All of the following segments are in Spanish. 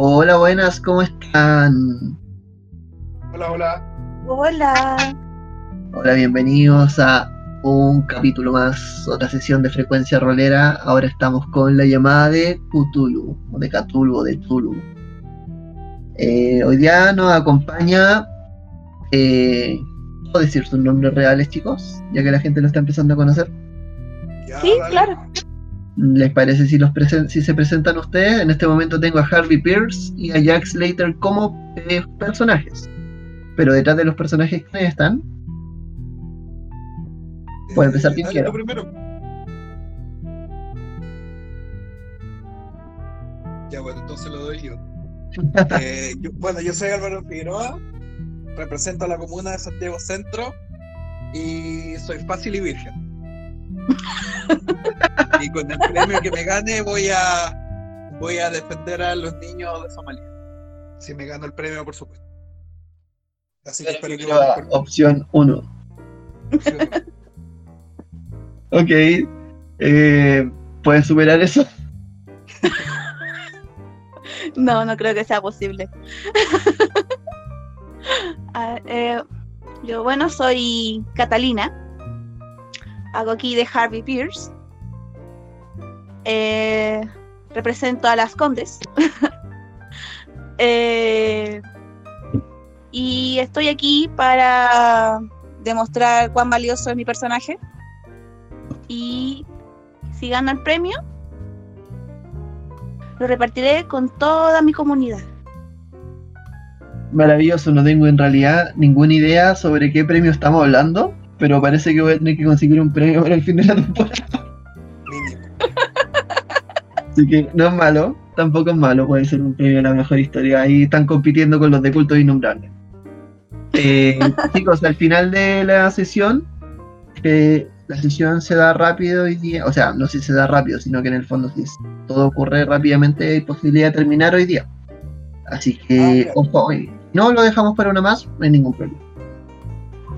Hola, buenas, ¿cómo están? Hola, hola. Hola. Hola, bienvenidos a un capítulo más, otra sesión de frecuencia rolera. Ahora estamos con la llamada de Cthulhu, o de Cthulhu, o de Tulu. Eh, hoy día nos acompaña. Eh, ¿Puedo decir sus nombres reales, chicos? Ya que la gente lo está empezando a conocer. Ya, Sí, dale. claro. ¿Les parece si, los presen- si se presentan ustedes? En este momento tengo a Harvey Pierce y a Jack Slater como eh, personajes. Pero detrás de los personajes que están, Puede empezar quien quiera. tú primero. Ya, bueno, entonces lo doy yo. Eh, yo- Bueno, yo soy Álvaro Figueroa, represento a la comuna de Santiago Centro y soy fácil y virgen. y con el premio que me gane voy a voy a defender a los niños de Somalia. Si me gano el premio, por supuesto. Así que espero que por opción 1. Ok. Eh, ¿Puedes superar eso? No, no creo que sea posible. Ah, eh, yo, bueno, soy Catalina. Hago aquí de Harvey Pierce. Eh, represento a las Condes. Eh, y estoy aquí para demostrar cuán valioso es mi personaje. Y si gano el premio, lo repartiré con toda mi comunidad. Maravilloso, no tengo en realidad ninguna idea sobre qué premio estamos hablando, pero parece que voy a tener que conseguir un premio para el fin de la temporada. Así que no es malo, tampoco es malo, puede ser un premio a la mejor historia. Ahí están compitiendo con los de culto innombrables. Eh, chicos, al final de la sesión, eh, la sesión se da rápido hoy día, o sea, no sé si se da rápido, sino que en el fondo si todo ocurre rápidamente hay posibilidad de terminar hoy día. Así Ah, que, claro. ojo, hoy. No lo dejamos para una más, no hay ningún problema.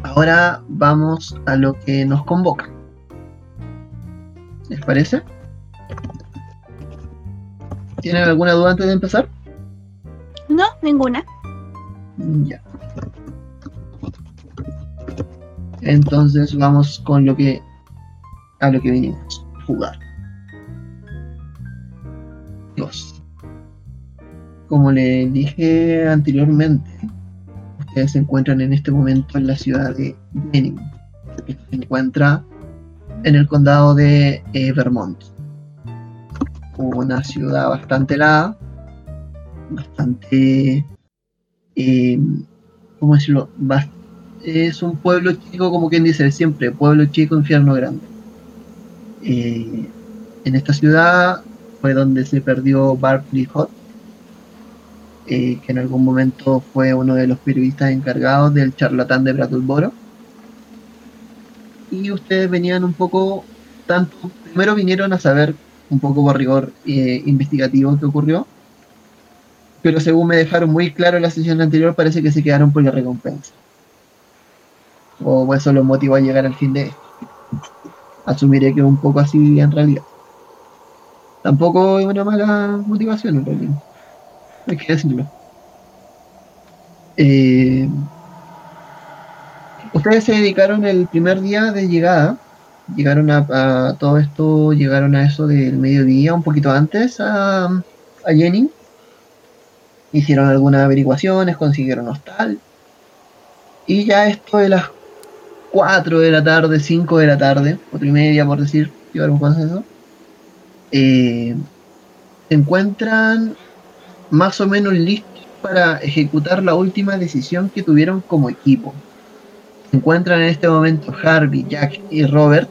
Ahora vamos a lo que nos convoca. ¿Les parece? ¿Tienen alguna duda antes de empezar? No, ninguna. Ya. Entonces vamos con lo que a lo que vinimos jugar. Dios. Como le dije anteriormente, se encuentran en este momento en la ciudad de Benning, que se encuentra en el condado de eh, Vermont. Una ciudad bastante helada, bastante eh, ¿cómo decirlo? Es un pueblo chico, como quien dice siempre, pueblo chico, infierno grande. Eh, en esta ciudad fue donde se perdió Barkley Hot, que en algún momento fue uno de los periodistas encargados del charlatán de Brattleboro. Y ustedes venían un poco, tanto, primero vinieron a saber un poco por rigor eh, investigativo qué ocurrió, pero según me dejaron muy claro en la sesión anterior, parece que se quedaron por la recompensa. O eso los motivó a llegar al fin de esto. Asumiré que un poco así en realidad. Tampoco es una mala motivación en realidad. Hay que decirlo. Eh, ustedes se dedicaron el primer día de llegada. Llegaron a, todo esto, llegaron a eso del mediodía, un poquito antes a, a Jenny hicieron algunas averiguaciones, consiguieron hostal. Y ya esto de las 4 de la tarde, 5 de la tarde, 4 y media por decir, llevar un consenso, eh, se encuentran más o menos listos para ejecutar la última decisión que tuvieron como equipo. Se encuentran en este momento Harvey, Jack y Robert.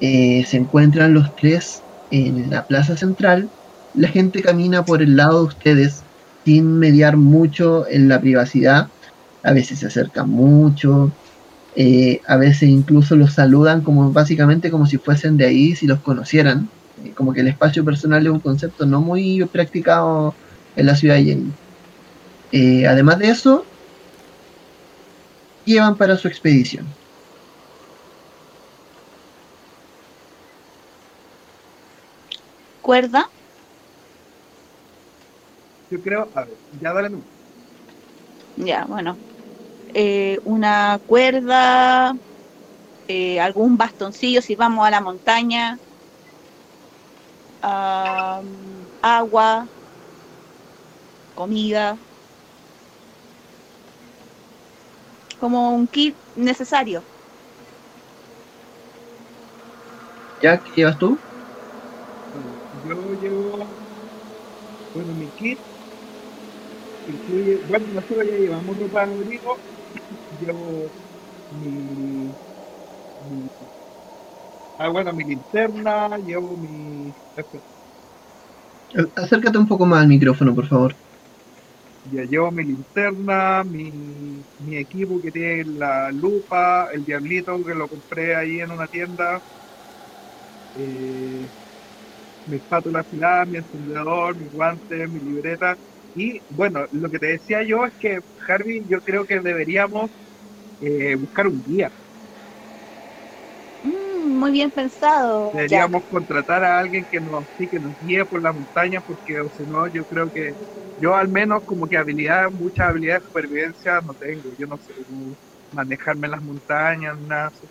eh, se encuentran los tres en la plaza central. La gente camina por el lado de ustedes sin mediar mucho en la privacidad. A veces se acercan mucho, eh, a veces incluso los saludan como básicamente como si fuesen de ahí, si los conocieran. Eh, como que el espacio personal es un concepto no muy practicado en la ciudad de Jenny. Eh, además de eso, llevan para su expedición. Cuerda. yo creo, a ver, ya dale. Ya, bueno. Eh, una cuerda, eh, algún bastoncillo si vamos a la montaña, am, agua, comida, como un kit necesario. Jack, ¿qué llevas tú? Bueno, yo llevo, bueno, mi kit incluye, bueno, nosotros ya llevamos ropa de abrigo, llevo mi, mi, ah, bueno, mi linterna, llevo mi, Acércate un poco más al micrófono, por favor. Ya llevo mi linterna, mi, equipo que tiene la lupa, el diablito que lo compré ahí en una tienda, eh, mi espátula afilada, mi encendedor, mi guante, mi libreta. Y bueno, lo que te decía yo es que, Harvey, yo creo que deberíamos eh, buscar un guía. Muy bien pensado. Ya. Deberíamos contratar a alguien que nos, sí, que nos guíe por las montañas, porque o si no, yo creo que yo al menos como que habilidad, muchas habilidades de supervivencia no tengo. Yo no sé cómo manejarme en las montañas, nada. así.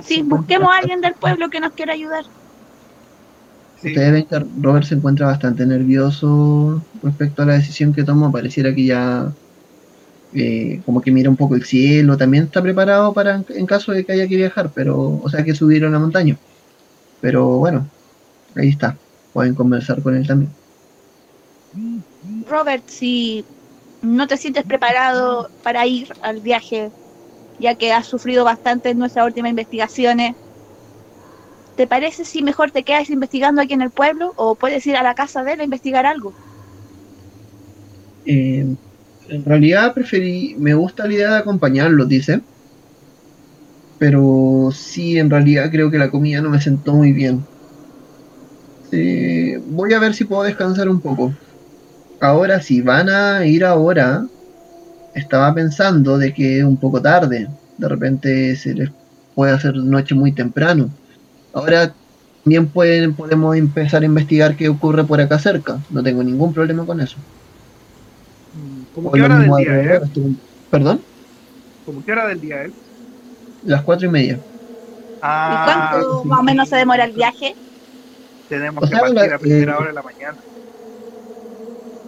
Sí, busquemos a alguien del pueblo que nos quiera ayudar. Sí, Ustedes ven que Robert se encuentra bastante nervioso respecto a la decisión que tomó. Pareciera que ya eh, como que mira un poco el cielo. También está preparado para en, caso de que haya que viajar, pero o sea que subir a la montaña. Pero bueno, ahí está. Pueden conversar con él también. Robert, si no te sientes preparado para ir al viaje, ya que has sufrido bastante en nuestras últimas investigaciones, ¿te parece si mejor te quedas investigando aquí en el pueblo o puedes ir a la casa de él a investigar algo? Eh, en realidad preferí, me gusta la idea de acompañarlos, dice. Pero sí, en realidad creo que la comida no me sentó muy bien. Eh, voy a ver si puedo descansar un poco. Ahora, si van a ir ahora, estaba pensando de que es un poco tarde. De repente se les puede hacer noche muy temprano. Ahora también pueden, podemos empezar a investigar qué ocurre por acá cerca. No tengo ningún problema con eso. ¿Cómo qué hora del día, eh? ¿Perdón? ¿Cómo qué hora del día es? Las cuatro y media. ¿Y Ah, cuánto sí. más o menos se demora el viaje? tenemos O que sea, partir la- a primera eh, hora de la mañana.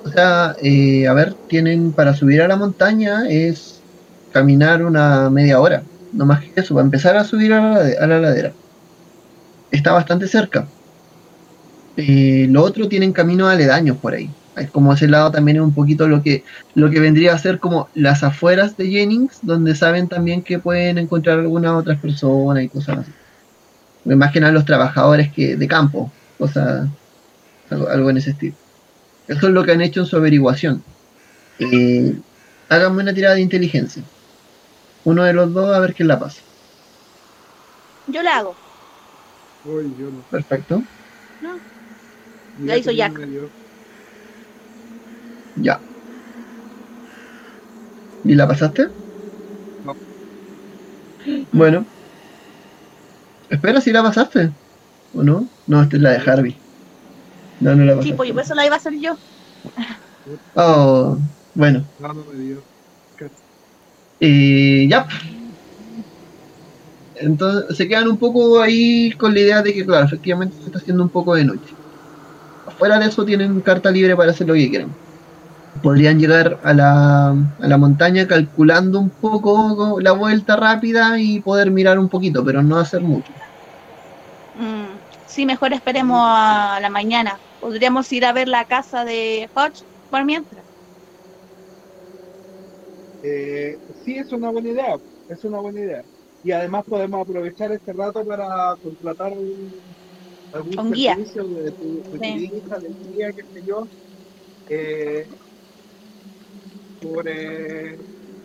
O sea, eh, a ver, tienen para subir a la montaña es caminar una media hora. No más que eso, para empezar a subir a la, a la ladera. Está bastante cerca. Eh, lo otro tienen caminos aledaños por ahí. Es como ese lado también es un poquito lo que, lo que vendría a ser como las afueras de Jennings, donde saben también que pueden encontrar algunas otras personas y cosas así. Me imaginan los trabajadores que de campo, cosas, algo, algo en ese estilo. Eso es lo que han hecho en su averiguación. Eh, háganme una tirada de inteligencia. Uno de los dos a ver quién la pasa. Yo la hago. Uy, yo no. Perfecto. ¿no? La hizo Jack. Ya. ¿Y la pasaste? No. Bueno. Espera si la pasaste. ¿O no? No, esta es la de Harvey. No, no la Sí, pasaste. pues por eso la iba a hacer yo. Oh, bueno. No, no me dio. Y ya. Entonces se quedan un poco ahí con la idea de que, claro, efectivamente se está haciendo un poco de noche. Fuera de eso tienen carta libre para hacer lo que quieran. Podrían llegar a la, a la montaña calculando un poco la vuelta rápida y poder mirar un poquito, pero no hacer mucho. Mm, sí, mejor esperemos a la mañana. Podríamos ir a ver la casa de Hodge por mientras. Eh, sí, es una buena idea. Es una buena idea. Y además podemos aprovechar este rato para contratar un, algún Un guía. servicio de tu, de tu Sí. hija, de tu guía, qué sé yo. Eh, por eh,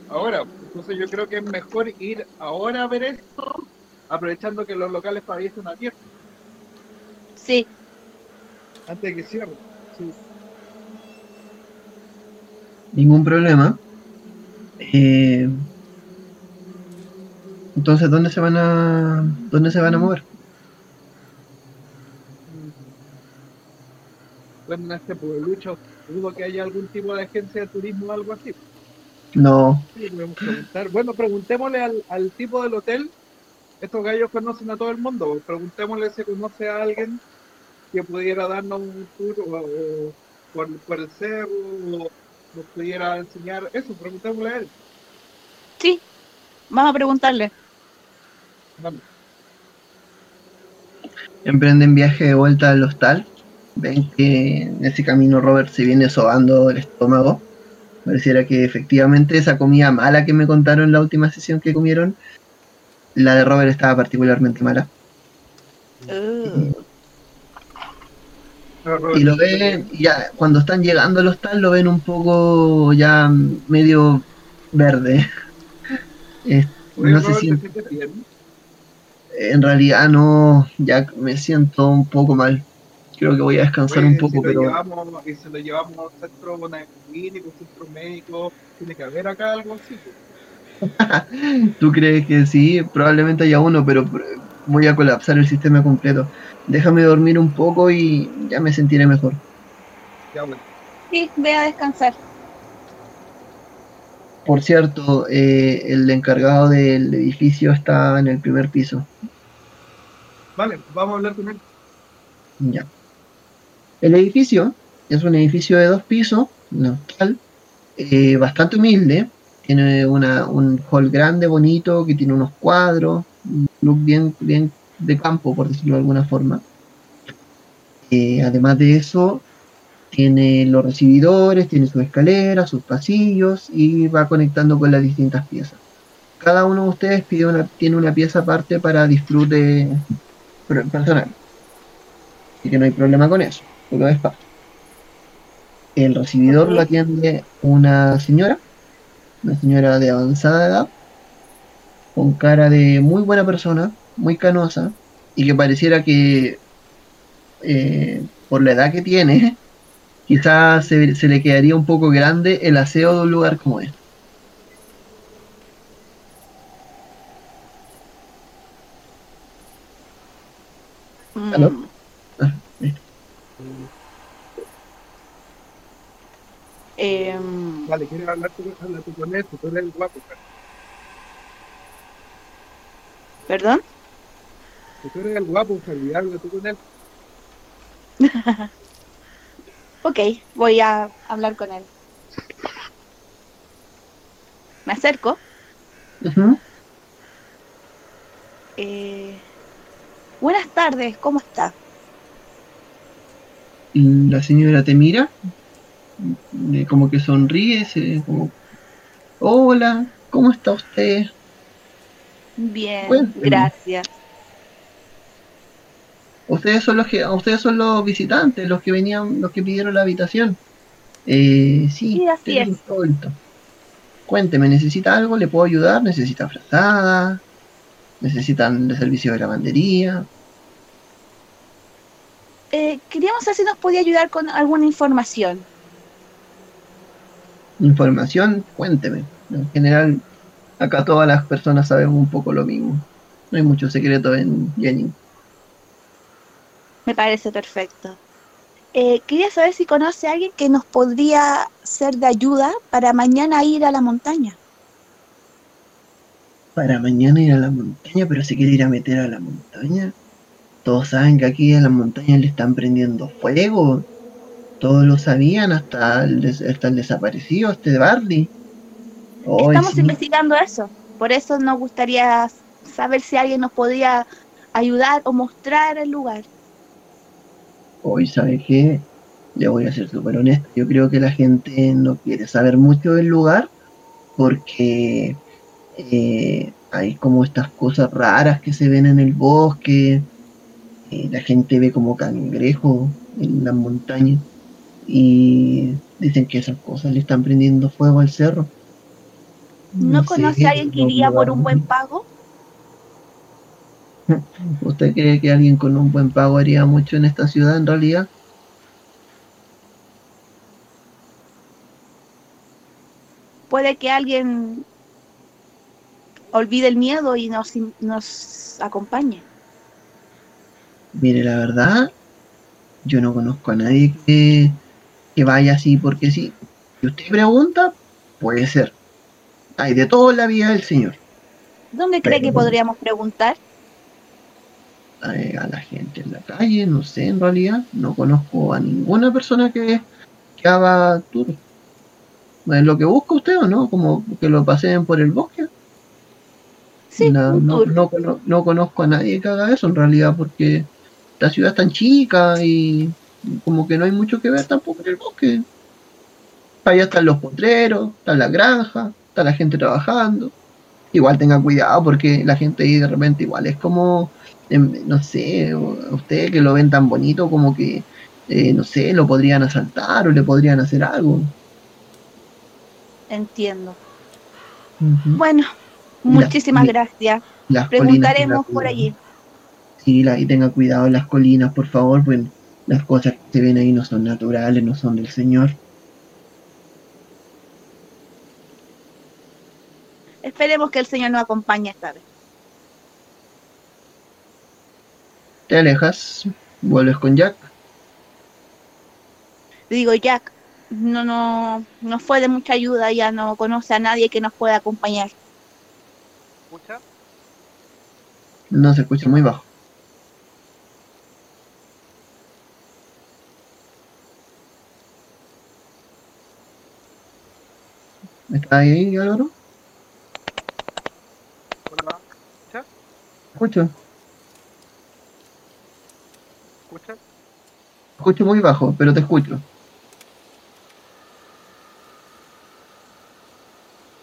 ahora. Entonces yo creo que es mejor ir ahora a ver esto, aprovechando que los locales todavía están abiertos, Sí, antes de que cierren. Sí. Ningún problema. Eh, entonces, ¿dónde se van a dónde se van a mover? bueno, en este pueblucho, dudo que haya algún tipo de agencia de turismo o algo así. No, Sí, preguntar. Bueno, preguntémosle al, al tipo del hotel. Estos gallos conocen a todo el mundo. Preguntémosle si conoce a alguien que pudiera darnos un tour o, o por, por el cerro o nos pudiera enseñar eso. Preguntémosle a él. Sí, vamos a preguntarle. Vamos. emprenden viaje de vuelta al hostal. Ven que en ese camino Robert se viene sobando el estómago. Pareciera que efectivamente esa comida mala que me contaron en la última sesión que comieron, la de Robert estaba particularmente mala. Uh, Y lo ven, ya cuando están llegando al hostal lo ven un poco ya medio verde. Oye, no sé si en realidad no, ya me siento un poco mal. Creo que voy a descansar un poco, si lo pero llevamos, y si lo llevamos a un centro clínico, centro médico, tiene que haber acá algo así. pues. tú crees que sí, probablemente haya uno, pero pr- voy a colapsar el sistema completo. Déjame dormir un poco y ya me sentiré mejor. Ya bueno. sí, ve a descansar. Por cierto, eh, el encargado del edificio está en el primer piso. Vale, vamos a hablar con él. Ya. El edificio es un edificio de dos pisos, hostal, eh, bastante humilde. Tiene una, un hall grande, bonito, que tiene unos cuadros, un look bien, bien de campo, por decirlo de alguna forma. Eh, además de eso, tiene los recibidores, tiene sus escaleras, sus pasillos y va conectando con las distintas piezas. Cada uno de ustedes pide una, tiene una pieza aparte para disfrute per- personal. Así que no hay problema con eso. Lo. El recibidor lo atiende una señora, una señora de avanzada edad, con cara de muy buena persona, muy canosa, y que pareciera que eh, por la edad que tiene, quizás se, le quedaría un poco grande el aseo de un lugar como este. Mm. Ah, listo. Em, Vale, ¿quieres hablar tú, con él? Tú eres el guapo, pero ¿Perdón? tú eres el guapo, Javi, habla tú con él. Ok, voy a hablar con él. Me acerco. Eh, buenas tardes, ¿cómo está? Y la señora te mira, eh, como que sonríe, se- como, hola, ¿cómo está usted? Bien, Cuénteme. gracias. Ustedes son los que, ustedes son los visitantes, los que venían, los que pidieron la habitación. Eh, sí, Sí, así es. Cuénteme, ¿necesita algo? ¿Le puedo ayudar? ¿Necesita frazada? ¿Necesitan el servicio de lavandería? Eh, queríamos saber si nos podía ayudar con alguna información. Información, cuénteme. En general, acá todas las personas sabemos un poco lo mismo. No hay mucho secreto en Jenny. Me parece perfecto. Eh, quería saber si conoce a alguien que nos podría ser de ayuda para mañana ir a la montaña. Para mañana ir a la montaña, pero se quiere ir a meter a la montaña. Todos saben que aquí a las montañas le están prendiendo fuego. Todos lo sabían, hasta el, des- hasta el desaparecido, este de Barley. Ay, Estamos sí. investigando eso. Por eso nos gustaría saber si alguien nos podría ayudar o mostrar el lugar. Hoy, ¿sabe qué? Le voy a ser súper honesto. Yo creo que la gente no quiere saber mucho del lugar porque eh, hay como estas cosas raras que se ven en el bosque. eh, la gente ve como cangrejos en las montañas y dicen que esas cosas le están prendiendo fuego al cerro. ¿No, conoce a alguien que no iría por un buen pago? ¿Usted cree que alguien con un buen pago haría mucho en esta ciudad en realidad? Puede que alguien olvide el miedo y nos, nos acompañe. Mire, la verdad, yo no conozco a nadie que, que vaya así porque sí. Si usted pregunta, puede ser. Hay de todo en la vida del Señor. ¿Dónde cree Pero- que podríamos preguntar? A la gente en la calle, no sé, en realidad. No conozco a ninguna persona que, que haga tour. ¿Es lo que busca usted o no? Como que lo paseen por el bosque. Sí, no, no, no no conozco a nadie que haga eso en realidad porque la ciudad es tan chica y como que no hay mucho que ver tampoco en el bosque. Allá están los potreros, está la granja, está la gente trabajando. Igual tenga cuidado porque la gente ahí de repente igual es como, em, no sé, o- a usted que lo ven tan bonito como que, eh, no sé, lo podrían asaltar o le podrían hacer algo. Entiendo. Bueno, las- muchísimas gracias. Las Preguntaremos por allí. Sí, la, y tenga cuidado en las colinas, por favor, pues las cosas que se ven ahí no son naturales, no son del Señor. Esperemos que el Señor nos acompañe esta vez. Te alejas, vuelves con Jack. Digo, Jack, no, no, no fue de mucha ayuda, ya no conoce a nadie que nos pueda acompañar. ¿Escucha? No se escucha muy bajo. ¿Está ahí, Álvaro? Hola. ¿Escucha? Escucho. ¿Escucha? Escucho muy bajo, pero te escucho.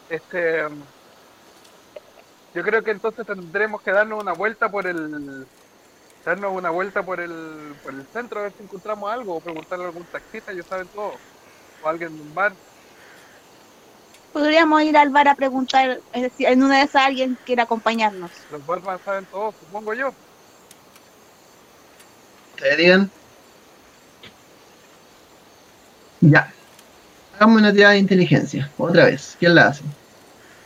Este. um, Yo creo que entonces tendremos que darnos una vuelta por el. Darnos una vuelta por el, por el centro a ver si encontramos algo o preguntarle a algún taxista, ellos saben todo. O alguien de un bar. Podríamos ir al bar a preguntar, es decir, en una de esas alguien quiere acompañarnos. Los barman saben todo, supongo yo. ¿Ustedes digan? Ya. Hagamos una tirada de inteligencia. Otra vez. ¿Quién la hace?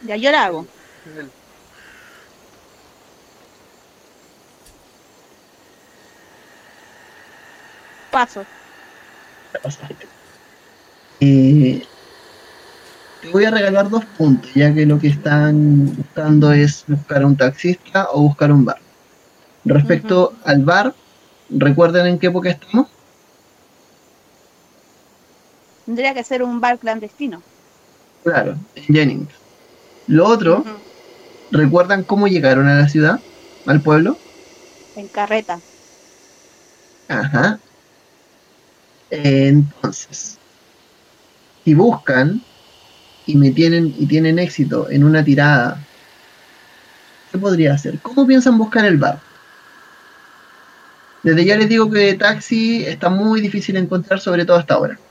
Ya yo la hago. El- Paso. Eh, te voy a regalar dos puntos, ya que lo que están buscando es buscar un taxista o buscar un bar. Respecto al bar, ¿recuerden en qué época estamos? Tendría que ser un bar clandestino. Claro, en Jennings. Lo otro. ¿recuerdan cómo llegaron a la ciudad? ¿Al pueblo? En carreta. Ajá. Entonces, si buscan y me tienen y tienen éxito en una tirada, ¿qué podría hacer? ¿Cómo piensan buscar el bar? Desde ya les digo que taxi está muy difícil encontrar, sobre todo hasta ahora.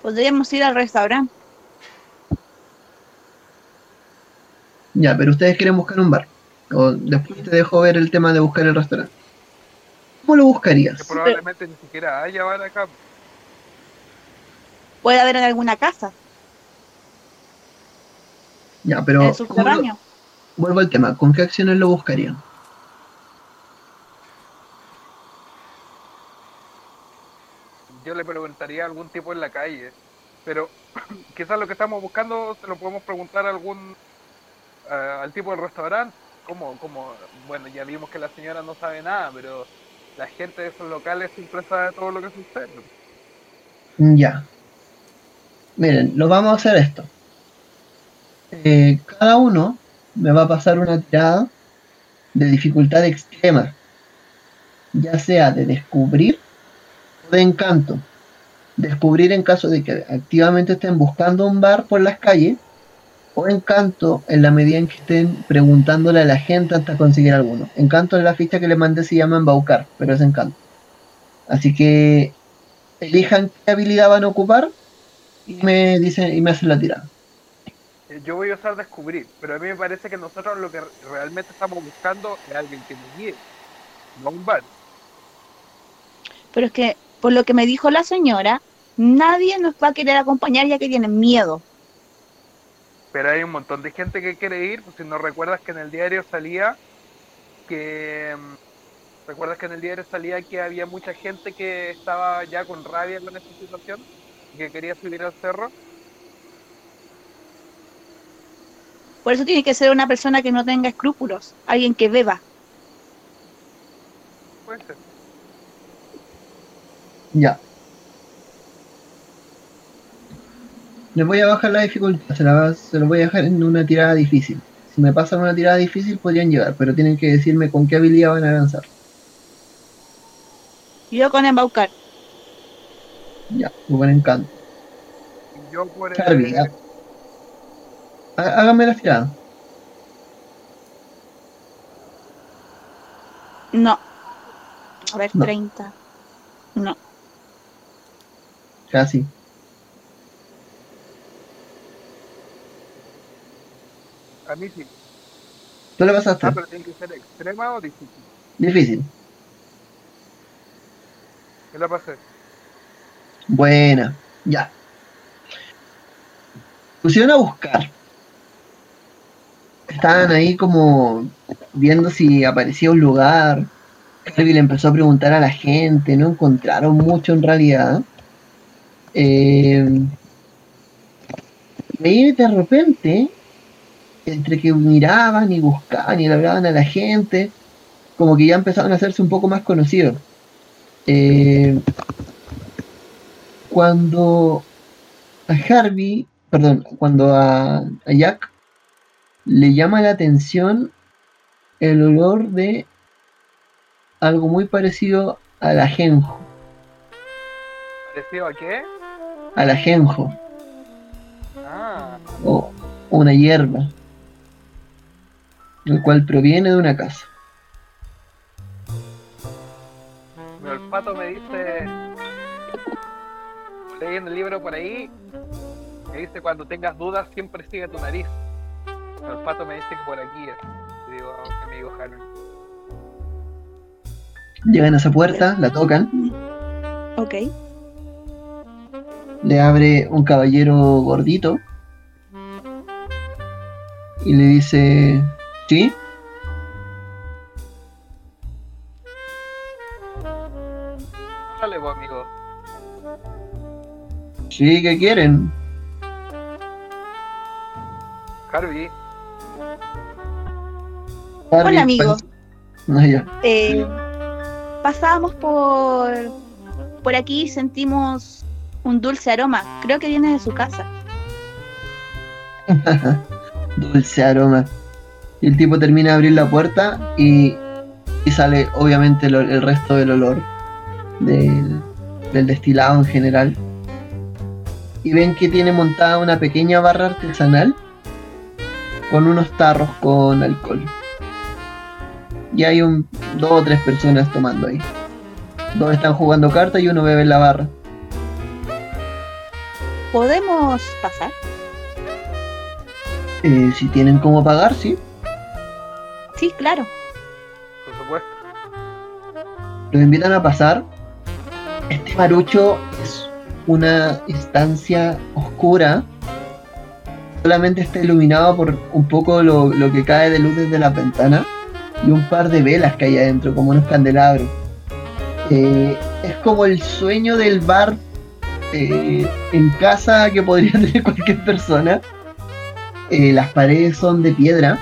Podríamos ir al restaurante. Ya, pero ustedes quieren buscar un bar. O después te dejo ver el tema de buscar el restaurante. ¿Cómo lo Que buscarías? probablemente ni siquiera haya bar acá. Puede haber en alguna casa, Ya, pero en el ¿cómo lo- subterráneo. vuelvo al tema. ¿Con qué acciones lo buscarían? Yo le preguntaría a algún tipo en la calle. Pero quizás lo que estamos buscando se lo podemos preguntar a algún. al tipo del restaurante. ¿Cómo, cómo? Bueno, ya vimos que la señora no sabe nada, pero la gente de esos locales siempre sabe todo lo que sucede. Ya. Miren, lo vamos a hacer esto. Eh, cada uno me va a pasar una tirada de dificultad extrema, ya sea de descubrir o de encanto. Descubrir en caso de que activamente estén buscando un bar por las calles, o encanto en la medida en que estén preguntándole a la gente hasta conseguir alguno. Encanto en la ficha que les mandé se llama embaucar, pero es encanto. Así que elijan qué habilidad van a ocupar y me dicen y me hacen la tirada. Yo voy a usar descubrir, pero a mí me parece que nosotros lo que realmente estamos buscando es alguien que nos guíe, no un bar. Pero es que, por lo que me dijo la señora, nadie nos va a querer acompañar ya que tienen miedo. Pero hay un montón de gente que quiere ir, pues si no recuerdas que en el diario salía que, mm, ¿Recuerdas que en el diario salía que había mucha gente que estaba ya con rabia con esta situación? Que quería subir al cerro. Por eso tiene que ser una persona que no tenga escrúpulos, alguien que beba. Puede ser. Ya. Les voy a bajar la dificultad, se, la va- se lo voy a dejar en una tirada difícil. Si me pasan una tirada difícil podrían llegar, pero tienen que decirme con qué habilidad van a lanzar. Yo con embaucar. Ya, o con encanto. Y yo por el- Harvey, há- há- háganme las tiradas. No. A ver, No. 30. No. Casi. A mí sí. ¿Tú le pasaste? Ah, pero tiene que ser extrema o difícil. Difícil. ¿Qué la pasé? Buena. Ya. Pusieron a buscar. Estaban ahí como viendo si aparecía un lugar. Harvey le empezó a preguntar a la gente, no encontraron mucho en realidad. Eh, y de repente, entre que miraban y buscaban y le hablaban a la gente, como que ya empezaron a hacerse un poco más conocidos. Eh, cuando a Harvey, perdón, cuando a, a Jack le llama la atención el olor de algo muy parecido al ajenjo, ¿Parecido a qué? al ajenjo Ah, o una hierba, el cual proviene de una casa. mi olfato me. Leyendo el libro por ahí, que dice: cuando tengas dudas, siempre sigue tu nariz. Mi olfato me dice que por aquí es. Y digo, que me dijo Harvey. Llegan a esa puerta, la tocan, Ok. le abre un caballero gordito y le dice, ¿sí? Sí, ¿qué quieren? Harvey, Harvey, Hola, amigo. No, yo. Eh, pasábamos por, por aquí y sentimos un dulce aroma. Creo que viene de su casa. Dulce aroma. Y el tipo termina de abrir la puerta y, y sale obviamente el, el resto del olor del, del destilado en general. Y ven que tiene montada una pequeña barra artesanal con unos tarros con alcohol. Y hay un, dos o tres personas tomando ahí. Dos están jugando cartas y uno bebe en la barra. ¿Podemos pasar? Eh, si tienen cómo pagar, sí. Sí, claro. por supuesto. los invitan a pasar. Este marucho es una estancia oscura. Solamente está iluminado por un poco lo, lo que cae de luz desde la ventana y un par de velas que hay adentro, como unos candelabros. Eh, es como el sueño del bar eh, en casa que podría tener cualquier persona. Eh, las paredes son de piedra,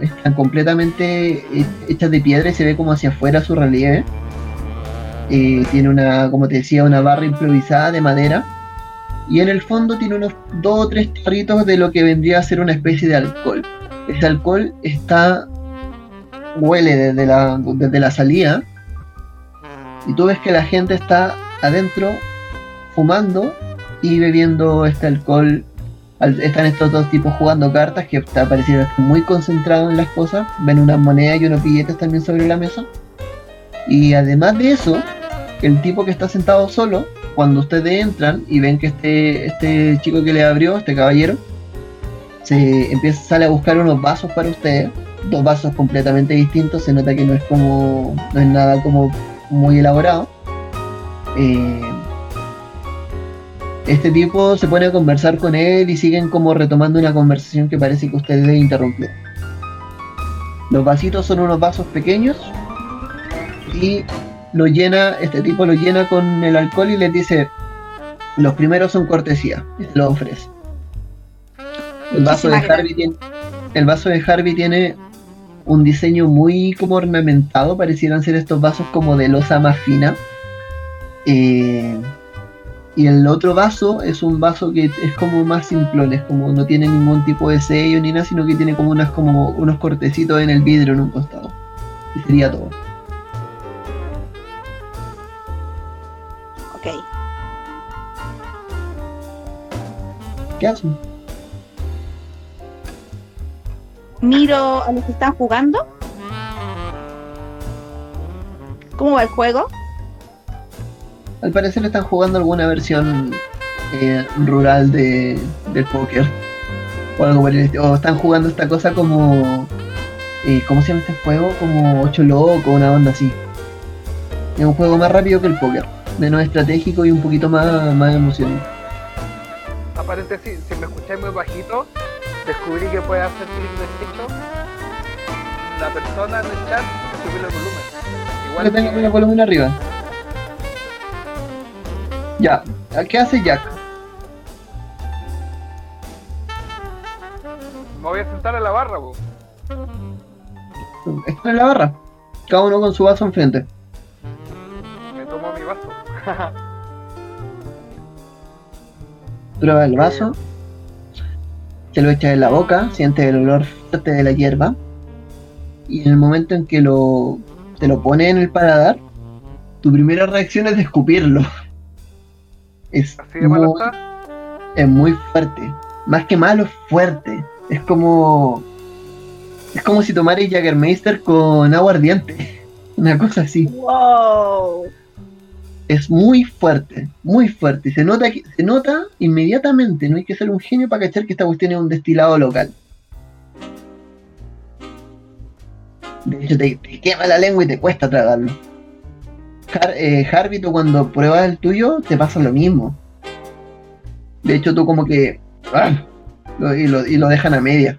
están completamente hechas de piedra y se ve como hacia afuera su relieve. Tiene una, como te decía, una barra improvisada de madera. Y en el fondo tiene unos dos o tres tarritos de lo que vendría a ser una especie de alcohol. Este alcohol está. huele desde la, desde la salida. Y tú ves que la gente está adentro fumando y bebiendo este alcohol. Al- Están estos dos tipos jugando cartas que estar muy concentrado en las cosas. Ven unas monedas y unos billetes también sobre la mesa. Y además de eso, el tipo que está sentado solo, cuando ustedes entran y ven que este, este chico que le abrió, este caballero, se empieza, sale a buscar unos vasos para ustedes, dos vasos completamente distintos, se nota que no es como, no es nada como muy elaborado. Eh, este tipo se pone a conversar con él y siguen como retomando una conversación que parece que ustedes interrumpieron. Los vasitos son unos vasos pequeños y lo llena, este tipo lo llena con el alcohol y les dice, los primeros son cortesía, lo ofrece. El vaso, de Harvey tiene, el vaso de Harvey tiene un diseño muy como ornamentado, parecieran ser estos vasos como de losa más fina. Eh, y el otro vaso es un vaso que es como más simplón, es como no tiene ningún tipo de sello ni nada, sino que tiene como unas como unos cortecitos en el vidrio en un costado. Y sería todo. ¿Qué hacen? Miro a los que están jugando. ¿Cómo va el juego? Al parecer están jugando alguna versión eh, rural de, del póker. O algo por el estilo. O están jugando esta cosa como. eh, ¿Cómo se llama este juego? Como 8 locos, una onda así. Es un juego más rápido que el póker. Menos estratégico y un poquito más, más emocionante. Aparente, si, me escucháis muy bajito, descubrí que puede hacer clic derecho la persona en el chat y subir el volumen. Igual tengo que- el volumen arriba. Ya, ¿qué hace Jack? me voy a sentar en la barra, po. Está en la barra. Cada uno con su vaso enfrente. me tomo mi vaso. Prueba el vaso. Se lo echa en la boca, siente el olor fuerte de la hierba. Y en el momento en que lo, te lo pone en el paladar, tu primera reacción es de escupirlo. Es Así de malo muy, es muy fuerte. Más que malo, es fuerte. Es como. Es como si tomarais Jägermeister con agua ardiente. Una cosa así. ¡Wow! Es muy fuerte, muy fuerte. Y se nota, se nota inmediatamente, no hay que ser un genio para cachar que esta cuestión es un destilado local. De hecho, te, quema la lengua y te cuesta tragarlo. Har, eh, Harvey, tú cuando pruebas el tuyo, te pasa lo mismo. De hecho, tú como que... ¡ah! y, lo, y lo dejan a media.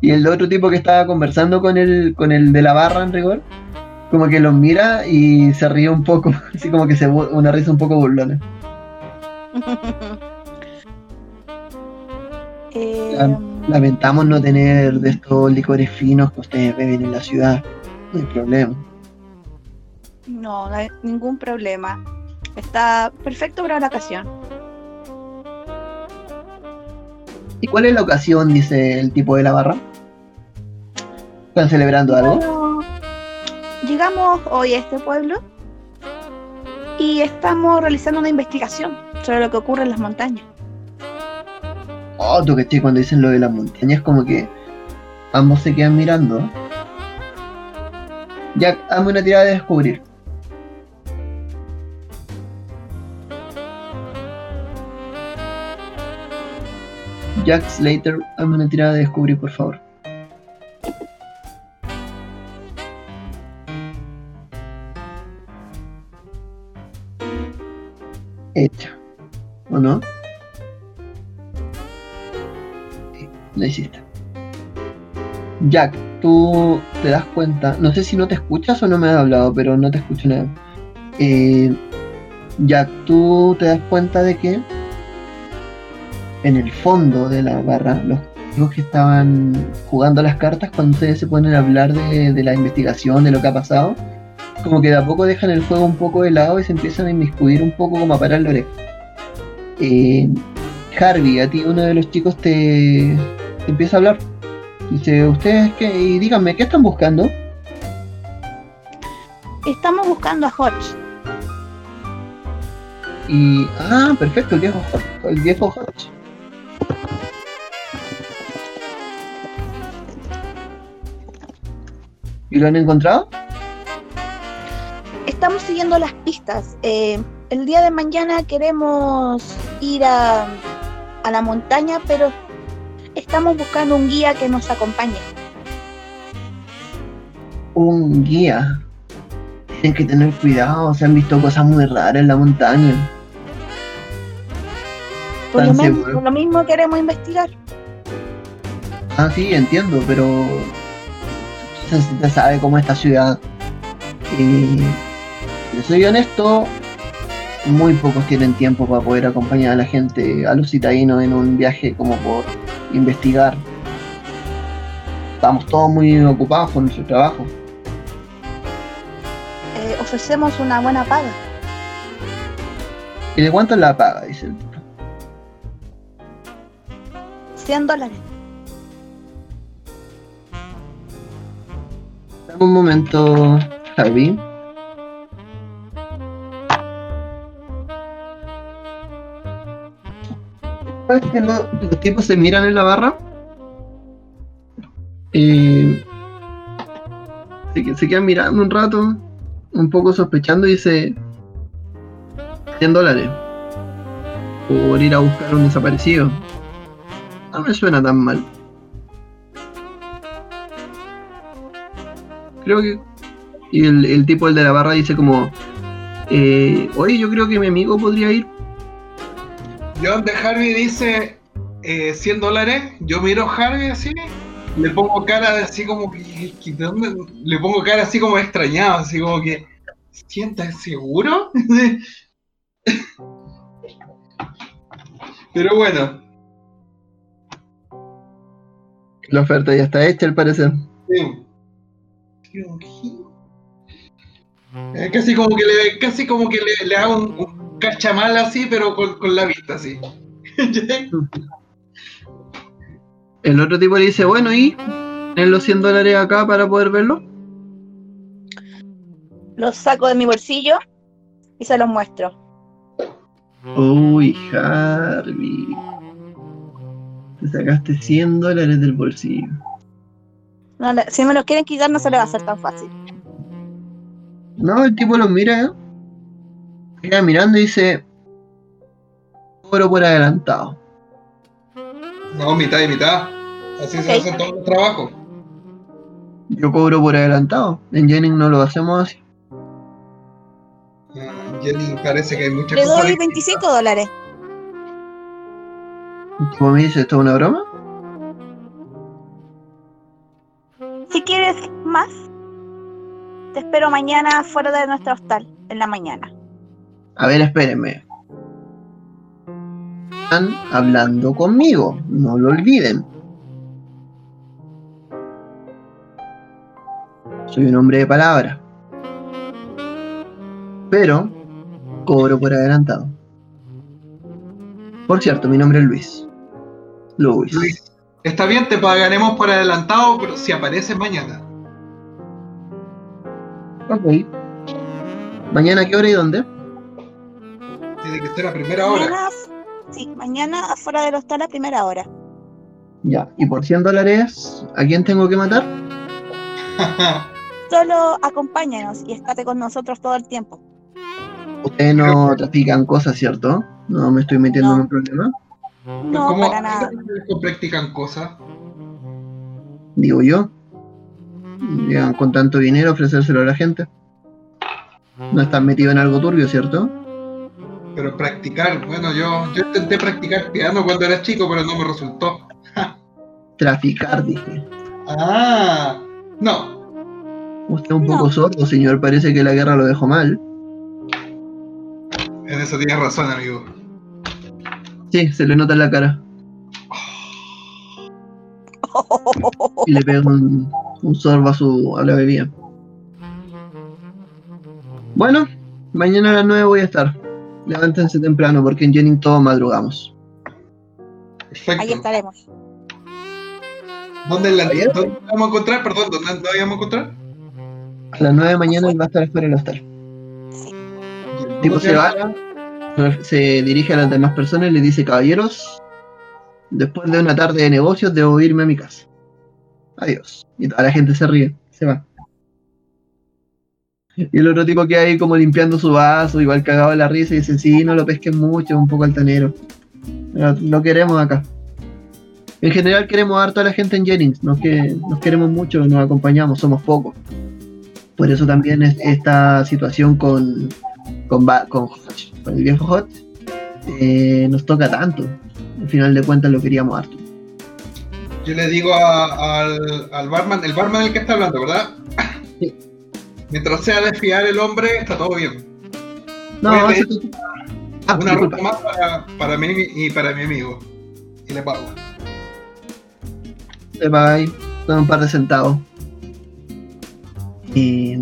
Y el otro tipo que estaba conversando con el, con el de la barra en rigor, como que los mira y se ríe un poco, así como que se una risa un poco burlona. Eh, La- Lamentamos no tener de estos licores finos que ustedes beben en la ciudad. No hay problema. no, no hay ningún problema. Está perfecto para la ocasión. ¿Y cuál es la ocasión? Dice el tipo de la barra. ¿Están celebrando algo? Llegamos hoy a este pueblo y estamos realizando una investigación sobre lo que ocurre en las montañas. Oh, tú que cuando dicen lo de las montañas, como que ambos se quedan mirando. Ya, hazme una tirada de descubrir. Jack Slater, hazme una tirada de descubrir, por favor. Hecha. ¿O no? Sí, lo hiciste. Jack, tú te das cuenta, no sé si no te escuchas o no me has hablado, pero no te escucho nada. Eh, Jack, tú te das cuenta de que en el fondo de la barra, los chicos que estaban jugando las cartas, cuando ustedes se ponen a hablar de la investigación, de lo que ha pasado, como que de a poco dejan el juego un poco de lado y se empiezan a inmiscuir un poco como a parar la oreja. Eh, Harvey, a ti uno de los chicos te, te empieza a hablar. Dice, ustedes qué, y díganme, ¿qué están buscando? Estamos buscando a Hodge. Y, ah, perfecto, el viejo Hodge, el viejo Hodge. ¿Y lo han encontrado? Estamos siguiendo las pistas. Eh, el día de mañana queremos ir a, a la montaña, pero estamos buscando un guía que nos acompañe. Un guía. Tienen que tener cuidado, se han visto cosas muy raras en la montaña. Por lo, por lo mismo queremos investigar. Ah, sí, entiendo, pero se, se sabe cómo esta ciudad. Y si soy honesto, muy pocos tienen tiempo para poder acompañar a la gente, a los citadinos en un viaje como por investigar. Estamos todos muy ocupados con nuestro trabajo. Eh, ofrecemos una buena paga. ¿Y de cuánto es la paga? Dice el tipo. 100 dólares. Dame un momento, Javi. ¿Sabes que lo- los tipos se miran en la barra? Y se, que- se quedan mirando un rato, un poco sospechando y dice 100 dólares por ir a buscar un desaparecido. No me suena tan mal. Creo que. Y el, el tipo, el de la barra, dice como. Eh, Oye, yo creo que mi amigo podría ir. Yo donde Harvey dice eh, 100 dólares, yo miro a Harvey así, le pongo cara de así como que, que ¿de dónde? le pongo cara así como extrañado, así como que ¿sientas seguro? Pero bueno, La oferta ya está hecha, al parecer. sí. Casi como que le, casi como que le, le hago un, un cachamal así, pero con, con la vista así. El otro tipo le dice: Bueno, ¿y? ¿Tienes los 100 dólares acá para poder verlo? Los saco de mi bolsillo y se los muestro. Uy, Harvey. Te sacaste 100 dólares del bolsillo. No si me los quieren quitar no se les va a hacer tan fácil. No, el tipo los mira, ¿eh? Queda mirando y dice: Cobro por adelantado. No, mitad y mitad. Así se hacen todos los trabajos. Yo cobro por adelantado. En Jennings no lo hacemos así. Ah, Jenny, parece que hay muchas Le cosas. doy 25 dólares. Tipo me dice: ¿Esto es una broma? Si quieres más, te espero mañana fuera de nuestro hostal, en la mañana. A ver, espérenme. Están hablando conmigo, no lo olviden. Soy un hombre de palabra. Pero cobro por adelantado. Por cierto, mi nombre es Luis. Luis. Luis, está bien, te pagaremos por adelantado, pero si apareces mañana. Ok. ¿Mañana qué hora y dónde? Tiene que ser a primera hora. Mañana, sí, mañana afuera del hostal a primera hora. Ya. ¿Y por 100 dólares a quién tengo que matar? Solo acompáñanos y estate con nosotros todo el tiempo. Ustedes no trafican cosas, ¿cierto? No me estoy metiendo No. en un problema. No, ¿Cómo para nada. ¿Cómo practican cosas? digo yo. Llegan con tanto dinero a ofrecérselo a la gente. No están metidos en algo turbio, ¿cierto? Pero practicar, bueno, yo, yo intenté practicar piano cuando era chico, pero no me resultó. Traficar, dije. Ah, no. Usted es un No. poco sordo, señor. Parece que la guerra lo dejó mal. En eso tienes razón, amigo. Sí, se le nota en la cara. Y le pega un, un sorbo a, su, a la bebida. Bueno, mañana a las 9 voy a estar. Levántense temprano porque en Jennings todos madrugamos. Perfecto. Ahí estaremos. ¿Dónde, la. ¿Dónde la vamos a encontrar? Perdón, ¿dónde la íbamos a encontrar? A las 9 de mañana él va a estar afuera del hostal. El tipo se va, se dirige a las demás personas y les dice, caballeros, después de una tarde de negocios debo irme a mi casa. Adiós. Y toda la gente se ríe, se va. Y el otro tipo que ahí como limpiando su vaso, igual cagado de la risa, y dice, sí, no lo pesquen mucho, es un poco altanero. Pero lo queremos acá. En general queremos harto a la gente en Jennings, nos, que, nos queremos mucho, nos acompañamos, somos pocos. Por eso también es esta situación con, con, con, Hodge, con el viejo Hot, eh, nos toca tanto. Al final de cuentas lo queríamos harto. Yo le digo a- al, al barman, el barman es el que está hablando, ¿verdad? Sí. Mientras sea desfiar el hombre, está todo bien. No, eso- Ah, Una disculpa. ruta más para, para mí y para mi amigo. Y le pago. Te pagáis con un par de centavos. Y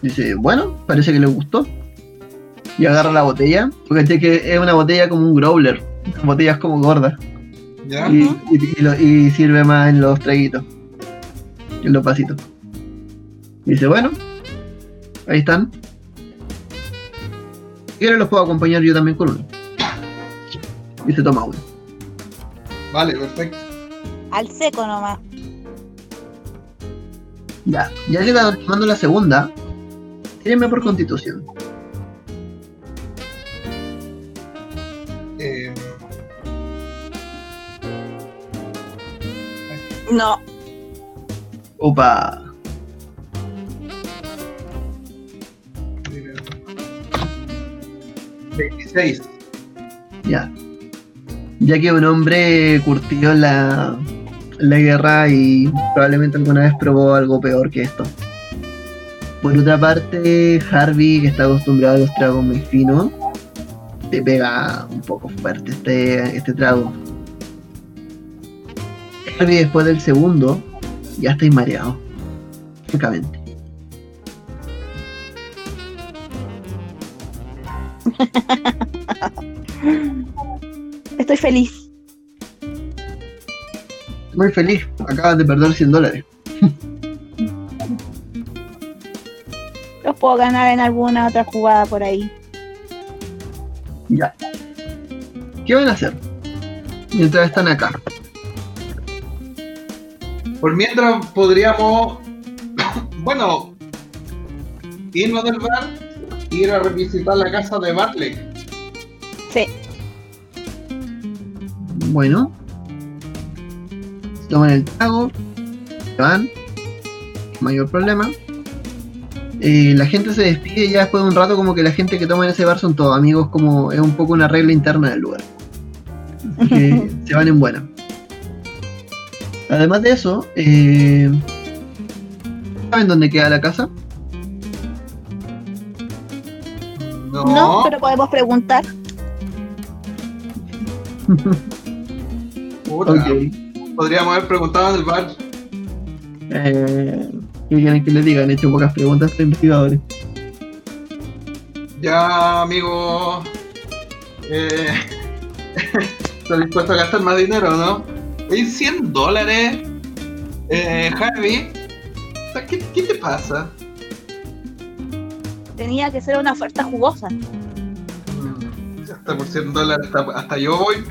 dice, bueno, parece que le gustó. Y agarra la botella, porque que es una botella como un growler, botellas como gordas. ¿Ya? Y, y- y lo- y sirve más en los traguitos, en los vasitos. Dice, bueno, ahí están. Si quieren los puedo acompañar yo también con uno. Y se toma uno. Vale, perfecto. Al seco nomás. Ya, ya está tomando la segunda, tírenme por constitución. Eh, No. Opa. 26. Ya. Ya que un hombre curtido en la, la guerra y probablemente alguna vez probó algo peor que esto. Por otra parte, Harvey, que está acostumbrado a los tragos muy finos, te pega un poco fuerte este, este trago. Harvey, después del segundo, ya estáis mareado. Francamente. Estoy feliz. Muy feliz, acabas de perder 100 dólares. Los puedo ganar en alguna otra jugada por ahí. Ya. ¿Qué van a hacer? Mientras están acá. Por mientras podríamos, bueno, irnos del bar ir a revisitar la casa de Bartley. Sí. Bueno. Se toman el trago. Se van. Mayor problema. Eh, la gente se despide y ya después de un rato como que la gente que toma en ese bar son todos amigos como es un poco una regla interna del lugar. Así que se van en buena. Además de eso, eh, ¿saben dónde queda la casa? No, pero podemos preguntar. puta, Ok. podríamos haber preguntado en el bar. Eh, ¿Qué quieren que les diga? Han hecho pocas preguntas a los investigadores. Ya, amigo, eh, ¿estás dispuesto a gastar más dinero, no? Hay 100 dólares, eh, Harvey. O sea, ¿Qué, qué te pasa? Tenía que ser una oferta jugosa. Hasta por 100 dólares, hasta, hasta yo voy.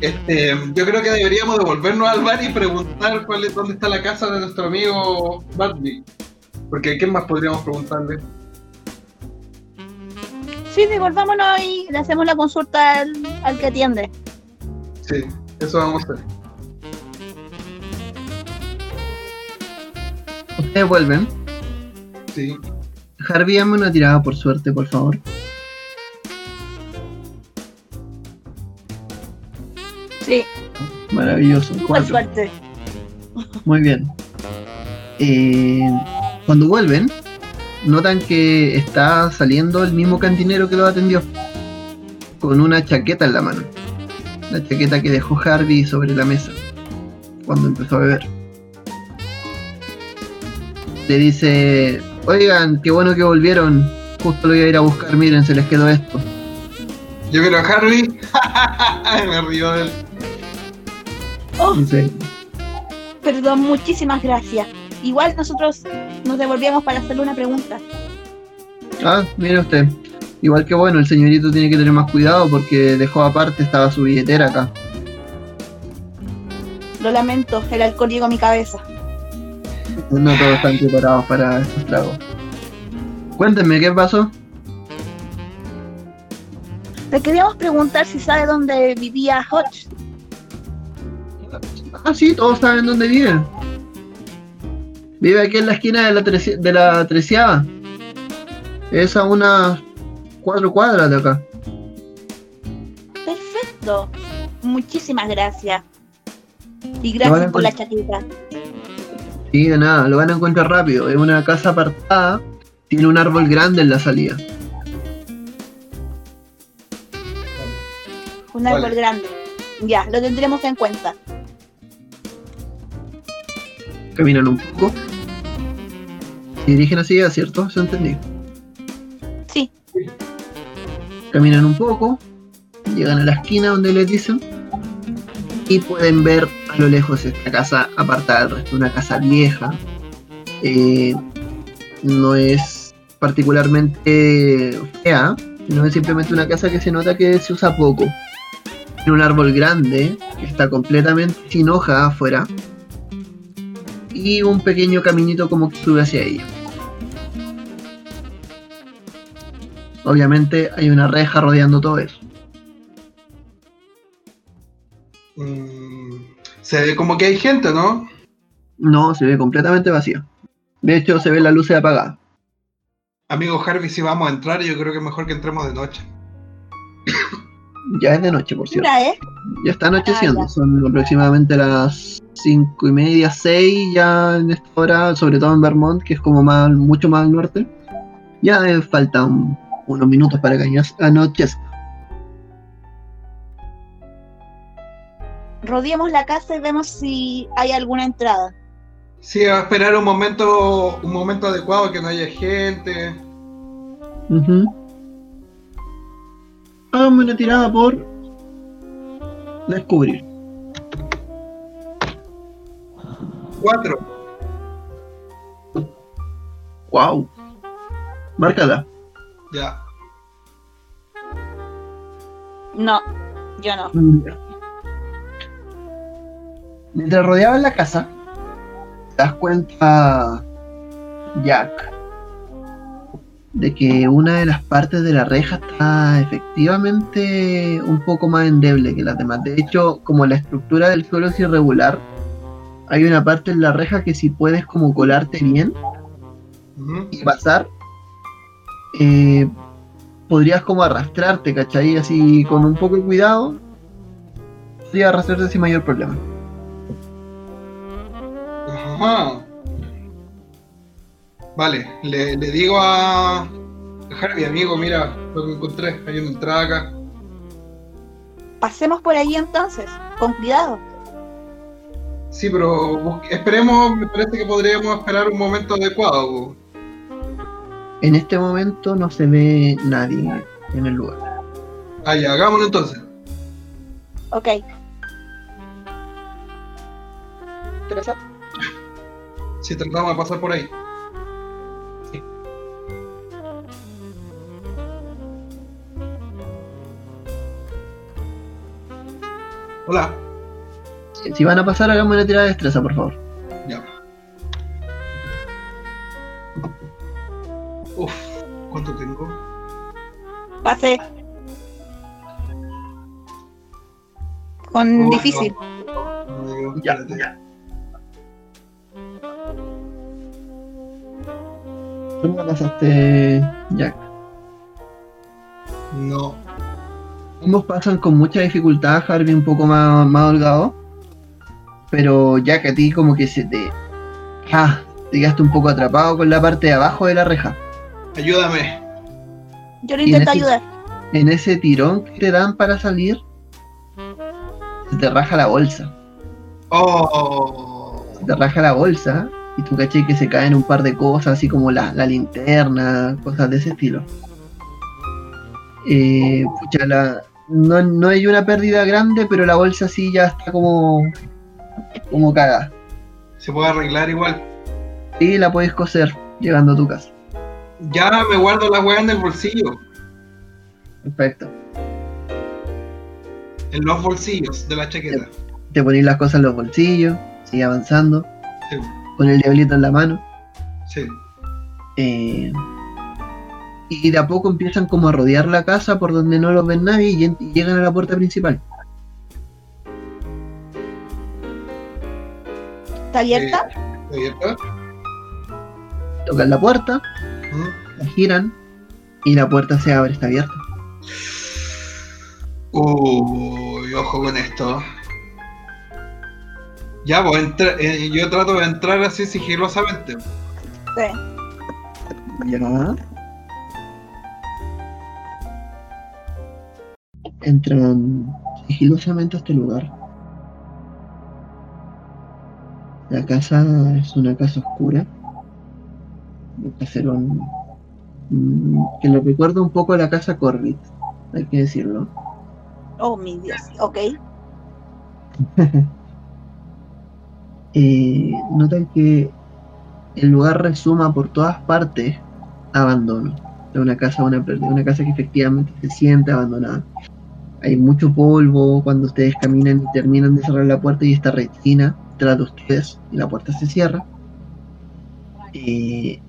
Este, yo creo que deberíamos devolvernos al bar y preguntar cuál es, dónde está la casa de nuestro amigo Bartley. Porque ¿qué más podríamos preguntarle? Sí, devolvámonos y le hacemos la consulta al, al que atiende. Sí, eso vamos a hacer. Ustedes vuelven. Sí. Harvey, dame una tirada por suerte, por favor. Sí, Maravilloso. por suerte. Muy bien. Eh, cuando vuelven, notan que está saliendo el mismo cantinero que lo atendió. Con una chaqueta en la mano. La chaqueta que dejó Harvey sobre la mesa. Cuando empezó a beber. Le dice, oigan, qué bueno que volvieron. Justo lo iba a ir a buscar, miren, se les quedó esto. Yo miro a Harvey. Me río de él. Oh, perdón, muchísimas gracias. Igual nosotros nos devolvíamos para hacerle una pregunta. Ah, mire usted. Igual que bueno, el señorito tiene que tener más cuidado porque dejó aparte, estaba su billetera acá. Lo lamento, el alcohol llegó a mi cabeza. No todos están preparados para estos tragos. Cuéntenme, ¿qué pasó? Le queríamos preguntar si sabe dónde vivía Hodge. Ah, sí, todos saben dónde vive. Vive aquí en la esquina de la, trece- de la treceava. Es a unas cuatro cuadras de acá. Perfecto. Muchísimas gracias. Y gracias por la chaqueta. Sí, de nada, lo van a encontrar rápido. Es una casa apartada, tiene un árbol grande en la salida. Un Vale. árbol grande. Ya, lo tendremos en cuenta. Caminan un poco. Se dirigen hacia allá, ¿cierto? ¿Se entendí? Sí, Caminan un poco, llegan a la esquina donde les dicen y pueden ver lo lejos esta casa apartada del resto, una casa vieja. Eh, no es particularmente fea, sino es simplemente una casa que se nota que se usa poco. Tiene un árbol grande que está completamente sin hoja afuera y un pequeño caminito como que sube hacia ella. Obviamente hay una reja rodeando todo eso. Mm, se ve como que hay gente, ¿no? No, se ve completamente vacío. De hecho, se ve la luz apagada. Amigo Harvey, si vamos a entrar, yo creo que es mejor que entremos de noche. Ya es de noche, por cierto. mira, ¿eh? Ya está anocheciendo. Ah, ya. Son aproximadamente las cinco y media, seis ya en esta hora, sobre todo en Vermont, que es como más, mucho más al norte. Ya eh, faltan unos minutos para que anochezca. Rodeemos la casa y vemos si hay alguna entrada. Sí, a esperar un momento, un momento adecuado, que no haya gente. Ujú. Háganme una tirada por descubrir. Cuatro. Wow. Márcala. Ya. No, yo no. Mientras rodeaban la casa, te das cuenta, Jack, de que una de las partes de la reja está efectivamente un poco más endeble que las demás. De hecho, como la estructura del suelo es irregular, hay una parte en la reja que si puedes como colarte bien y pasar, eh, podrías como arrastrarte, ¿cachai? Así con un poco de cuidado, podrías arrastrarte sin mayor problema. Ajá. Vale, le, le digo a a Harvey, amigo, mira lo que encontré. Hay una entrada acá. Pasemos por ahí entonces, con cuidado. Sí, pero esperemos, me parece que podríamos esperar un momento adecuado. En este momento no se ve nadie en el lugar. Ah, ya, hagámoslo entonces. Ok, Si tratamos de pasar por ahí. Hola. Si van a pasar, hagamos una tirada de destreza, por favor. Ya. Uf, ¿cuánto tengo? pasé. Con Oh, difícil. No, no digo, Ya, ya. ¿Cómo la pasaste, Jack? No. Ambos pasan con mucha dificultad, Harvey un poco más, más holgado. Pero Jack a ti como que se te... Ah, te quedaste un poco atrapado con la parte de abajo de la reja. Ayúdame. Yo lo Y en intento ese- ayudar. En ese tirón que te dan para salir, se te raja la bolsa. Oh. Se te raja la bolsa y tú caché que se caen un par de cosas, así como la, la linterna, cosas de ese estilo. Eh, pucha, la- no, no hay una pérdida grande, pero la bolsa sí ya está como, como cagada. Se puede arreglar igual. Y la puedes coser llegando a tu casa. Ya me guardo la weá en el bolsillo. Perfecto. En los bolsillos de la chaqueta. Te pones las cosas en los bolsillos, sigue avanzando, Sí. Con el diablito en la mano. Sí. eh, y de a poco empiezan como a rodear la casa por donde no los ven nadie y, llegan a la puerta principal. ¿Está abierta? Eh, ¿Abierta? Tocan la puerta, ¿Mm? la giran y la puerta se abre, está abierta. Uy, ojo con esto. Ya, pues entra- eh, yo trato de entrar así sigilosamente. Sí. Ya. Entran sigilosamente a este lugar. La casa es una casa oscura. Un caserón que le recuerda un poco a la casa Corbett, hay que decirlo. Oh, mi Dios. Ok. Eh, notan que el lugar resuma por todas partes abandono. De una casa, una, una casa que efectivamente se siente abandonada. Hay mucho polvo cuando ustedes caminan y terminan de cerrar la puerta y está resina tras de ustedes y la puerta se cierra. Eh,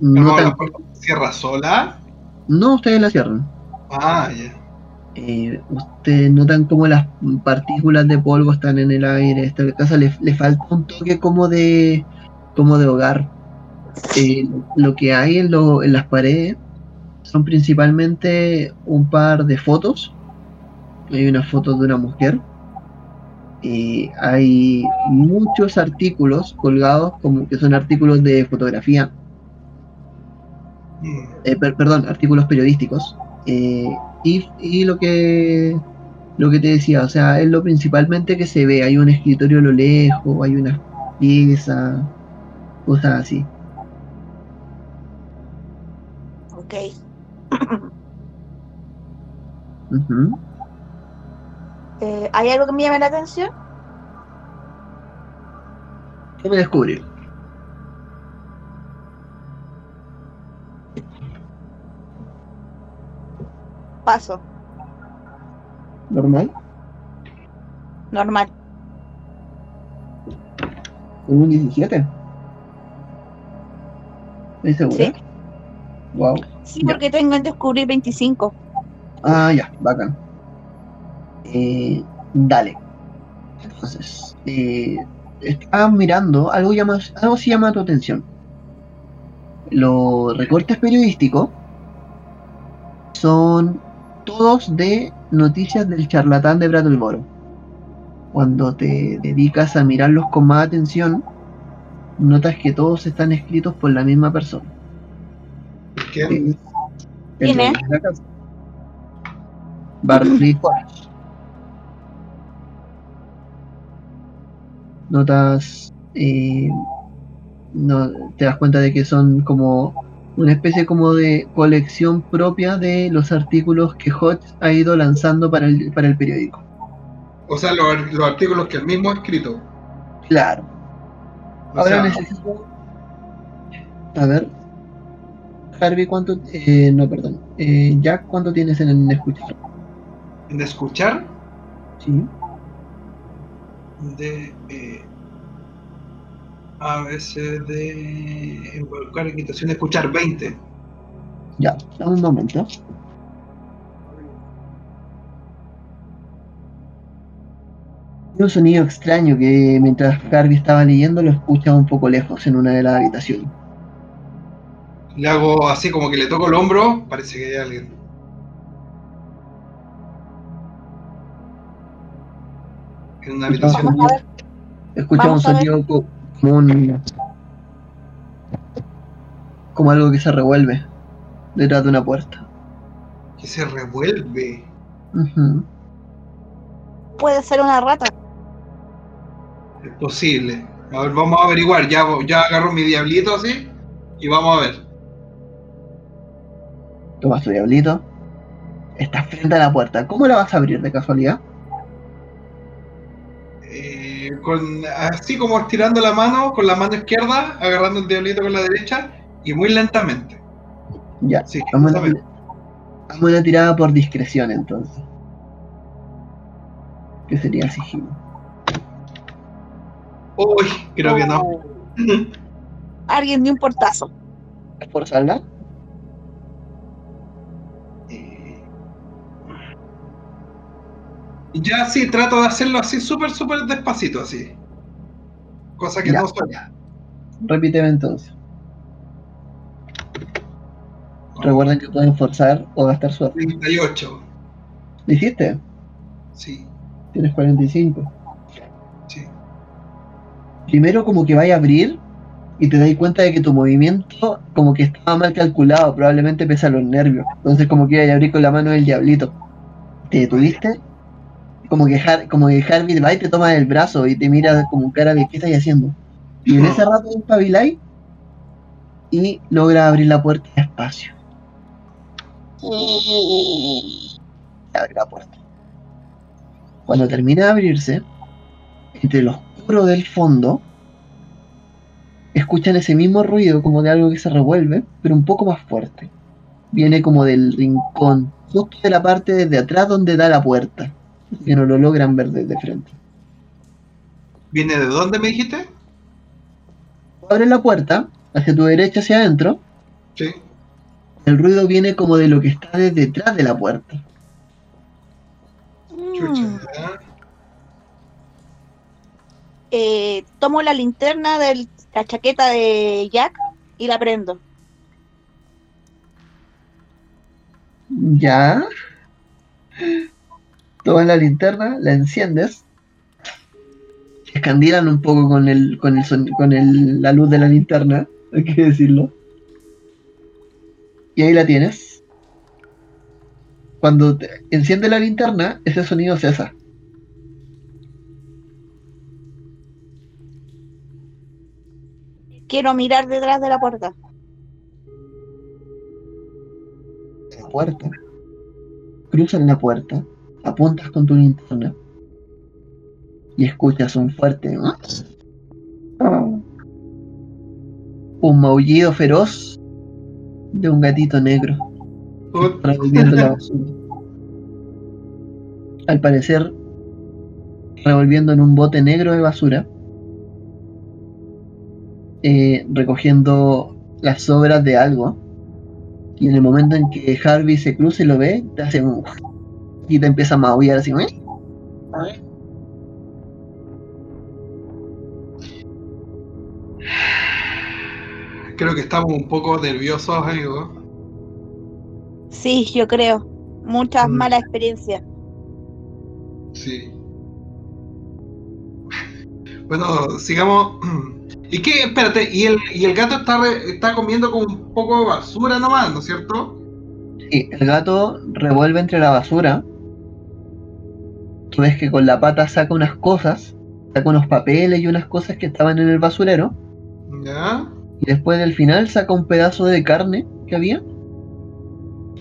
No, la puerta se cierra sola. no, ustedes la cierran. Ah, ya. Eh, ustedes notan como las partículas de polvo están en el aire. Esta casa le, le falta un toque como de como de hogar. Eh, lo que hay en, lo- en las paredes son principalmente un par de fotos. Hay una foto de una mujer. Eh, hay muchos artículos colgados como que son artículos de fotografía Mm. eh, per- perdón, artículos periodísticos. eh, y, y lo que lo que te decía, o sea, es lo principalmente que se ve. Hay un escritorio a lo lejos, hay una pieza, cosas así. Ok. Eh, ¿Hay algo que me llame la atención? ¿Qué me Paso. ¿Normal? Normal. ¿Con un 17? ¿Estás segura? Sí. Wow. Sí, Ya. porque tengo en descubrir 25. Ah, ya, bacán. Eh, dale. Entonces, eh, estás mirando, algo, llama, algo sí llama tu atención. Los recortes periodísticos son todos de noticias del charlatán de Brattleboro. Cuando te dedicas a mirarlos con más atención, notas que todos están escritos por la misma persona. ¿Qué? El ¿Quién dueño es? Bartley. Notas. eh, no, te das cuenta de que son como una especie como de colección propia de los artículos que Hodge ha ido lanzando para el, para el periódico. O sea, los, los artículos que él mismo ha escrito. Claro. O Ahora sea, necesito. A ver. Harvey, ¿cuánto. eh, no, perdón. Eh, Jack, ¿cuánto tienes en el escuchar? en escuchar Sí. de eh, a veces de involucrar en quitación de escuchar 20. Ya, dame un momento. Hay un sonido extraño que mientras Harvey estaba leyendo lo escucha un poco lejos en una de las habitaciones. Le hago así como que le toco el hombro, parece que hay alguien. En una habitación. Vamos a ver. Escucha un Vamos como un. como algo que se revuelve detrás de una puerta. que se revuelve. Puede ser una rata. Es posible. A ver, vamos a averiguar. Ya, ya agarro mi diablito así y vamos a ver. Toma tu diablito. Estás frente a la puerta. ¿Cómo la vas a abrir de casualidad? Con, así como estirando la mano con la mano izquierda, agarrando el diablito con la derecha y muy lentamente. Ya. Sí, Vamos a, lentamente. vamos a una tirada por discreción entonces. Que sería sigilo. Uy, creo que no. Oh. Alguien dio un portazo. ¿Esforzarla? Eh, Ya sí, trato de hacerlo así súper, súper despacito, así. Cosa que Ya. no suena. Repíteme entonces. Recuerden que pueden forzar o gastar suerte. 38. ¿Lo hiciste? Sí, Tienes 45. sí. primero como que vaya a abrir y te das cuenta de que tu movimiento como que estaba mal calculado, probablemente pesa los nervios. Entonces como que iba a abrir con la mano del diablito. Te detuviste, como que, Har- como que Harvey va y te toma del brazo y te mira como cara de ¿qué estás haciendo? Y en ese rato espabiláis y logra abrir la puerta despacio. Abre la puerta. Cuando termina de abrirse, entre lo oscuro del fondo, escuchan ese mismo ruido como de algo que se revuelve, pero un poco más fuerte. Viene como del rincón, justo de la parte desde atrás donde da la puerta, que no lo logran ver desde frente. ¿Viene de dónde me dijiste? Abres la puerta, hacia tu derecha, hacia adentro, Sí. el ruido viene como de lo que está desde detrás de la puerta. Chucha, Mm. Eh, tomo la linterna de la chaqueta de Jack y la prendo. Ya. Tomas la linterna, la enciendes. Se escandilan un poco con el, con el son- con el- la luz de la linterna, hay que decirlo. Y ahí la tienes. Cuando te enciende la linterna, ese sonido cesa. Quiero mirar detrás de la puerta. La puerta. Cruzan la puerta, apuntas con tu linterna y escuchas un fuerte un maullido feroz de un gatito negro revolviendo la basura. Al parecer, revolviendo en un bote negro de basura, eh, recogiendo las sobras de algo. Y en el momento en que Harvey se cruza y lo ve, te hace un. Y te empieza a maullar así. ¿eh? Creo que estamos un poco nerviosos, amigo. Sí, yo creo. Muchas Mm. malas experiencias. Sí. Bueno, sigamos. ¿Y qué? Espérate, y el, y el gato está, re- está comiendo como un poco de basura nomás, ¿no es cierto? Sí, el gato revuelve entre la basura. Tú ves que con la pata saca unas cosas, saca unos papeles y unas cosas que estaban en el basurero. ¿Ya? Y después del final saca un pedazo de carne que había.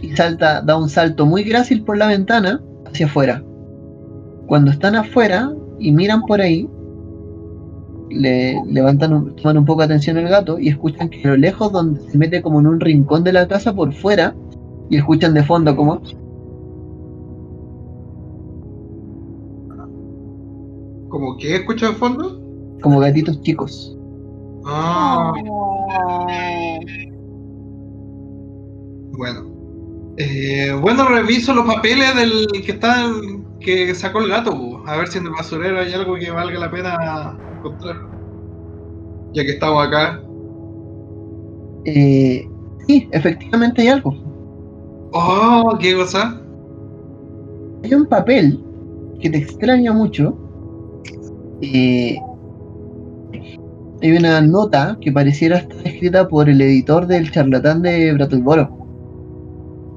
Y salta, da un salto muy grácil por la ventana hacia afuera. Cuando están afuera y miran por ahí, le levantan un, toman un poco de atención al gato y escuchan que a lo lejos donde se mete como en un rincón de la casa por fuera y escuchan de fondo como ¿Como que escucho de fondo? como gatitos chicos. Ah, Oh. bueno. Eh, bueno, reviso los papeles del que está que sacó el gato, a ver si en el basurero hay algo que valga la pena encontrar. Ya que estamos acá. Eh, sí, efectivamente hay algo. Oh, qué cosa. Hay un papel que te extraña mucho. Eh, hay una nota que pareciera estar escrita por el editor del charlatán de Brattleboro.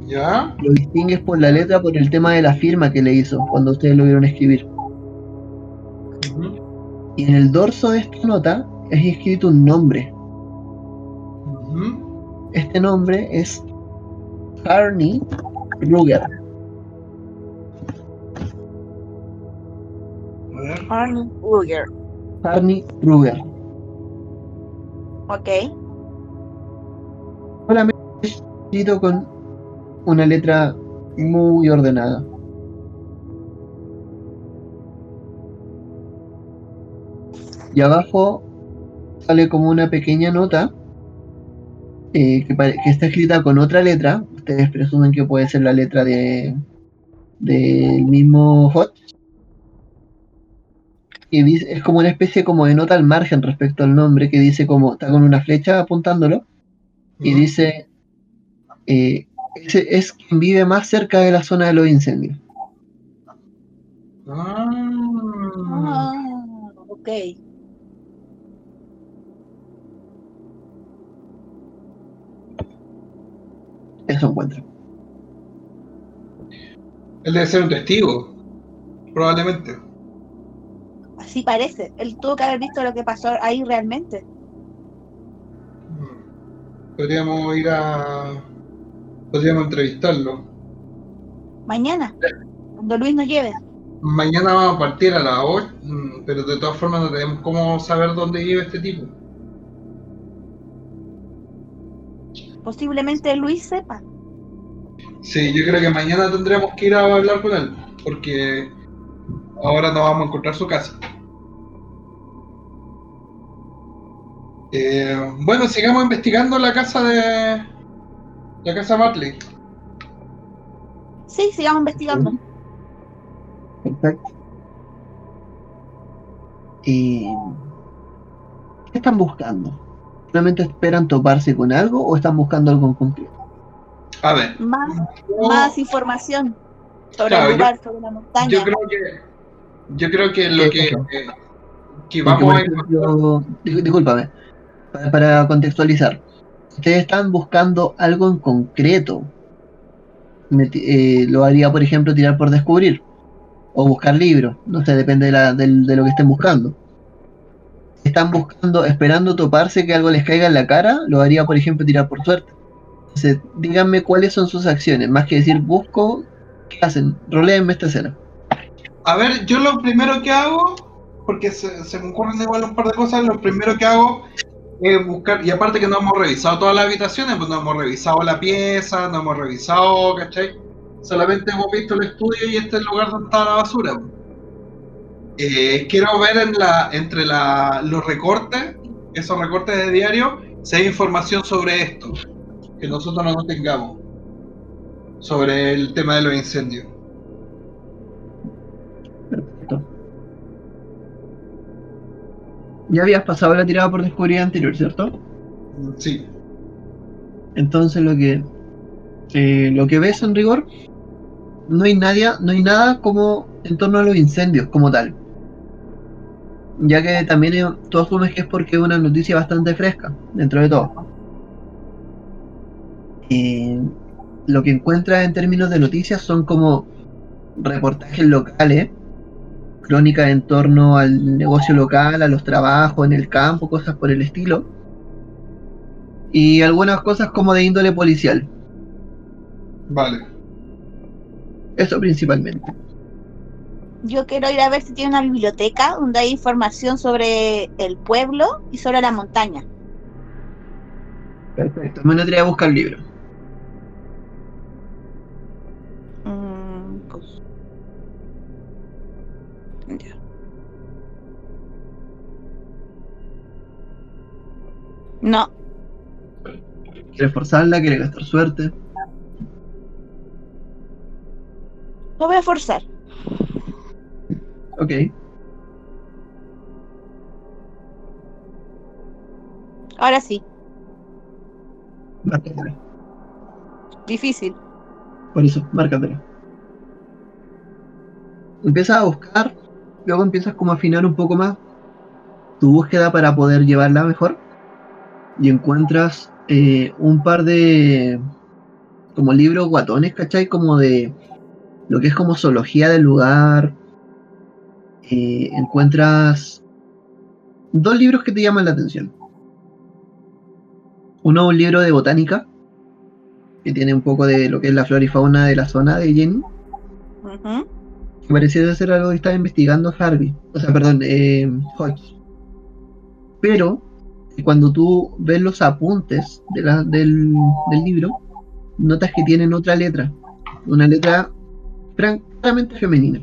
¿Ya? Lo distingues por la letra por el tema de la firma que le hizo cuando ustedes lo vieron escribir. Y en el dorso de esta nota es escrito un nombre. Este nombre es Carney Ruger. Arnie Ruger. Carney Ruger. Ok. Solamente es escrito con una letra muy ordenada. Y abajo sale como una pequeña nota eh, que está escrita con otra letra. Ustedes presumen que puede ser la letra de del mismo Hot que dice, es como una especie como de nota al margen respecto al nombre que dice como está con una flecha apuntándolo y eh, dice es, quien vive más cerca de la zona de los incendios. Ah ok. Eso encuentra. Él debe ser un testigo, probablemente. Así parece. Él tuvo que haber visto lo que pasó ahí realmente. Podríamos ir a. Podríamos entrevistarlo. Mañana, cuando Luis nos lleve. Mañana vamos a partir a las 8, pero de todas formas no tenemos cómo saber dónde vive este tipo. Posiblemente Luis sepa. Sí, yo creo que mañana tendremos que ir a hablar con él, porque ahora no vamos a encontrar su casa. Eh, bueno, sigamos investigando la casa de. La casa Bartley. Sí, sigamos investigando. Perfecto. ¿Y qué están buscando? ¿Solamente esperan toparse con algo o están buscando algo en concreto? A ver. Más, yo- más información sobre Claro, el lugar, sobre la montaña. Yo creo que. Yo creo que lo que. Eso. que vamos a dis- discúlpame, para, contextualizar, ustedes están buscando algo en concreto. Eh, lo haría, por ejemplo, tirar por descubrir o buscar libros, no sé, depende de, la- de lo que estén buscando. Están buscando, esperando toparse que algo les caiga en la cara, lo haría, por ejemplo, tirar por suerte. Entonces, díganme cuáles son sus acciones, más que decir busco, ¿qué hacen? Roleenme esta escena. A ver, yo lo primero que hago, porque se, se me ocurren igual un par de cosas, lo primero que hago es buscar, y aparte que no hemos revisado todas las habitaciones, pues no hemos revisado la pieza, no hemos revisado, ¿cachai? Solamente hemos visto el estudio y este es el lugar donde está la basura. Eh, quiero ver entre los recortes, esos recortes de diario, si hay información sobre esto, que nosotros no tengamos, sobre el tema de los incendios. Ya habías pasado la tirada por descubrir anterior, ¿cierto? Sí. Entonces lo que eh, lo que ves en rigor no hay nadie, no hay nada como en torno a los incendios como tal. Ya que también eh, tú asumes que es porque es una noticia bastante fresca, dentro de todo. Eh, lo que encuentras en términos de noticias son como reportajes locales, crónicas en torno al negocio local, a los trabajos en el campo, cosas por el estilo. Y algunas cosas como de índole policial. Vale. Eso principalmente. Yo quiero ir a ver si tiene una biblioteca donde hay información sobre el pueblo y sobre la montaña. Perfecto. Me vendría a buscar libros. No, Quiere forzarla, quiere gastar suerte. lo voy a forzar. Ok. Ahora sí, Márcatela. difícil. Por eso, márcatela. Empiezas a buscar, luego empiezas como a afinar un poco más tu búsqueda para poder llevarla mejor. Y encuentras eh, un par de como libros guatones, ¿cachai? Como de lo que es como zoología del lugar. Eh, encuentras dos libros que te llaman la atención. Uno un libro de botánica, que tiene un poco de lo que es la flora y fauna de la zona de Jenny. Que pareciera ser algo que estaba investigando Harvey, o sea, perdón, eh. Pero eh, cuando tú ves los apuntes del libro, notas que tienen otra letra, una letra francamente femenina.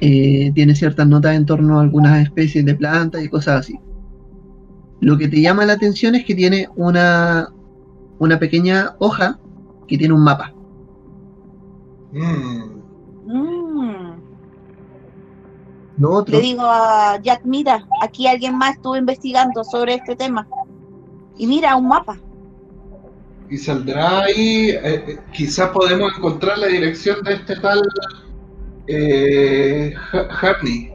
Eh, tiene ciertas notas en torno a algunas especies de plantas y cosas así. Lo que te llama la atención es que tiene una, una pequeña hoja que tiene un mapa. Mm. Mm. Otro, Le digo a Jack, mira, aquí alguien más estuvo investigando sobre este tema. Y mira, un mapa. Y saldrá ahí, eh, eh, quizás podemos encontrar la dirección de este tal eh, Ha- Harney,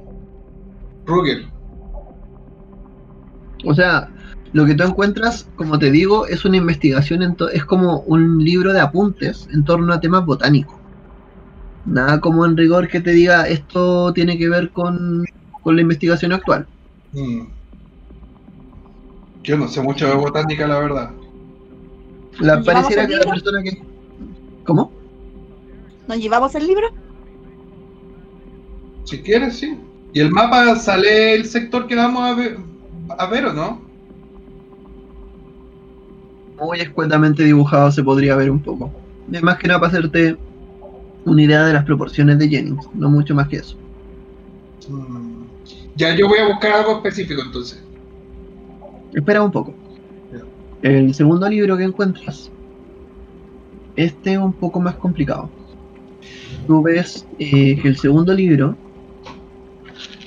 Ruger. o sea, Lo que tú encuentras, como te digo, es una investigación, en es como un libro de apuntes en torno a temas botánicos. Nada como en rigor que te diga esto tiene que ver con, con la investigación actual. Mm. Yo no sé mucho de botánica, la verdad. La, ¿Llevamos pareciera que la persona que... ¿Cómo? ¿Nos llevamos el libro? Si quieres, sí. ¿Y el mapa sale el sector que vamos a ver, a ver o no? Muy escuetamente dibujado se podría ver un poco. Es más que nada para hacerte una idea de las proporciones de Jennings, no mucho más que eso. Mm. Ya, yo voy a buscar algo específico entonces. Espera un poco. El segundo libro que encuentras, este es un poco más complicado. Tú ves eh, que el segundo libro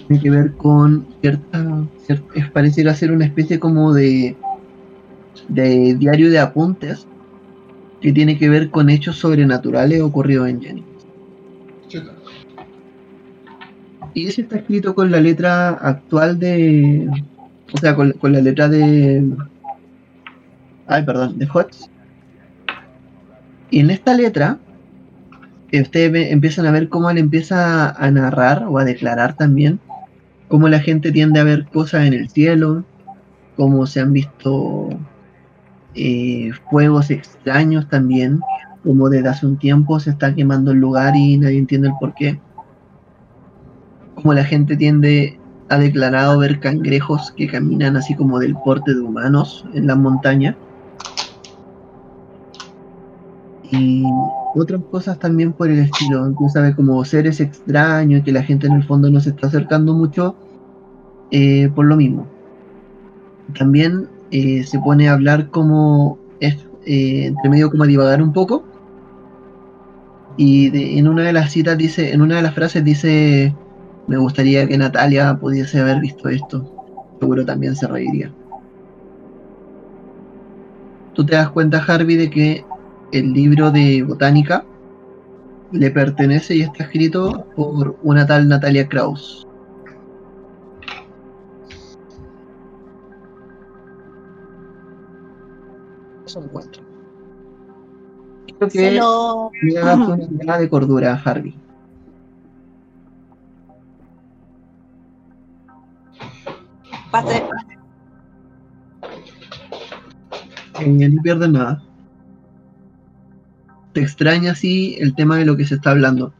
tiene que ver con cierta, cier- es pareciera ser una especie como de, de diario de apuntes que tiene que ver con hechos sobrenaturales ocurridos en Jenny. Chuta. Y ese está escrito con la letra actual de. O sea, con, la letra de. Ay, perdón, de Hotz. Y en esta letra, eh, ustedes empiezan a ver cómo él empieza a narrar o a declarar también cómo la gente tiende a ver cosas en el cielo, cómo se han visto eh, fuegos extraños también, como desde hace un tiempo se está quemando el lugar y nadie entiende el por qué como la gente tiende a declarado ver cangrejos que caminan así como del porte de humanos en las montañas. Y otras cosas también por el estilo. Empieza a ver como seres extraños que la gente en el fondo no se está acercando mucho eh, por lo mismo. También eh, se pone a hablar como eh, entre medio como a divagar un poco. Y en una de las citas dice, en una de las frases dice me gustaría que Natalia pudiese haber visto esto. Seguro también se reiría. Tú te das cuenta, Harvey, de que el libro de botánica le pertenece y está escrito por una tal Natalia Kraus. Eso encuentro. Creo Se que lo... me hagas una tirada de cordura, Harvey. Pase. Eh, no pierdes nada. Te extraña así el tema de lo que se está hablando.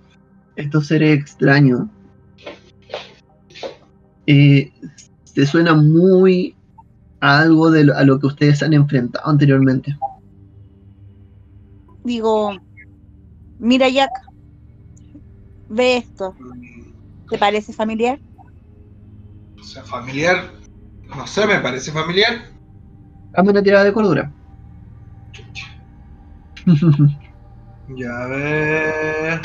Estos seres extraños. Eh, te suena muy a algo de lo, a lo que ustedes han enfrentado anteriormente. Digo, mira Jack, ve esto. ¿Te parece familiar? O sea, familiar. No sé, me parece familiar. Dame una tirada de cordura. Ya a ver.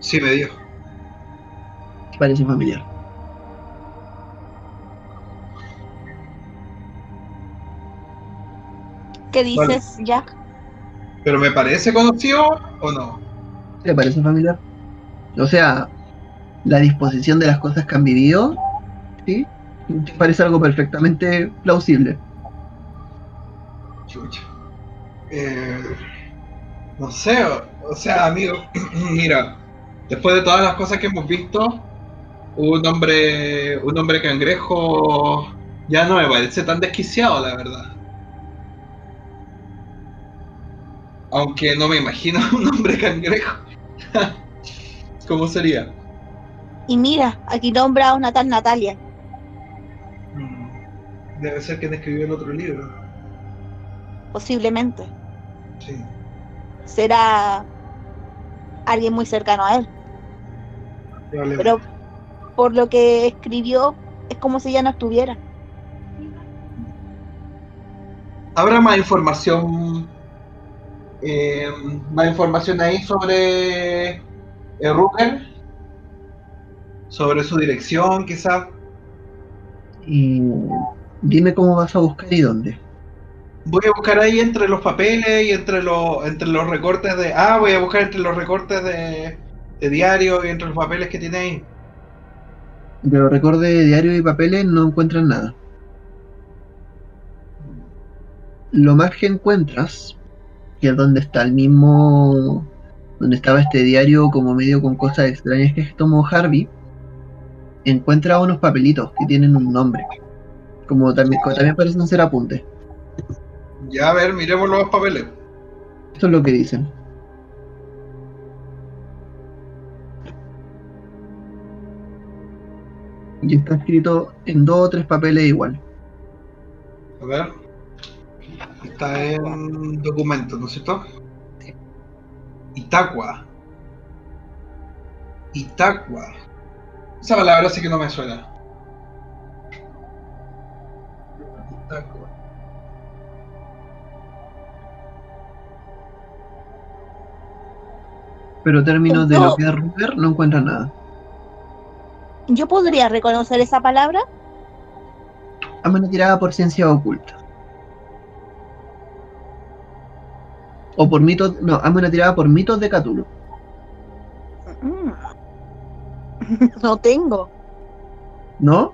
Sí, me dio. Parece familiar. ¿Qué dices, Jack? ¿Pero me parece conocido o no? ¿Te parece familiar? O sea, la disposición de las cosas que han vivido, ¿sí? Parece algo perfectamente plausible. Chucha. Eh, no sé, o, o sea, amigo, mira, después de todas las cosas que hemos visto, un hombre, un hombre cangrejo ya no me parece tan desquiciado, la verdad. Aunque no me imagino un hombre cangrejo. ¿Cómo sería? Y mira, aquí nombra a una tal Natalia. Mm, Debe ser quien escribió el otro libro. Posiblemente. Sí. Será alguien muy cercano a él. Pero por lo que escribió, es como si ya no estuviera. ¿Habrá más información? eh, más información ahí sobre eh, Rucker? Sobre su dirección, quizás. Y dime cómo vas a buscar y dónde. Voy a buscar ahí entre los papeles y entre los entre los recortes de. Ah, voy a buscar entre los recortes de, de diario y entre los papeles que tiene ahí. Pero recorde diario y papeles no encuentran nada. Lo más que encuentras, que es donde está el mismo, donde estaba este diario como medio con cosas extrañas que tomó Harvey, encuentra unos papelitos que tienen un nombre. Como también, como también parecen ser apuntes. Ya, a ver, miremos los papeles. Esto es lo que dicen. Y está escrito en dos o tres papeles igual. A ver. Está en documentos, ¿no es cierto? Itaqua. Itaqua. Esa palabra sí que no me suena. Pero términos de lo que es Ruger no encuentran nada. ¿Yo podría reconocer esa palabra? Hazme una tirada por ciencia oculta. O por mitos. No, hazme una tirada por mitos de Cthulhu. No tengo. ¿No?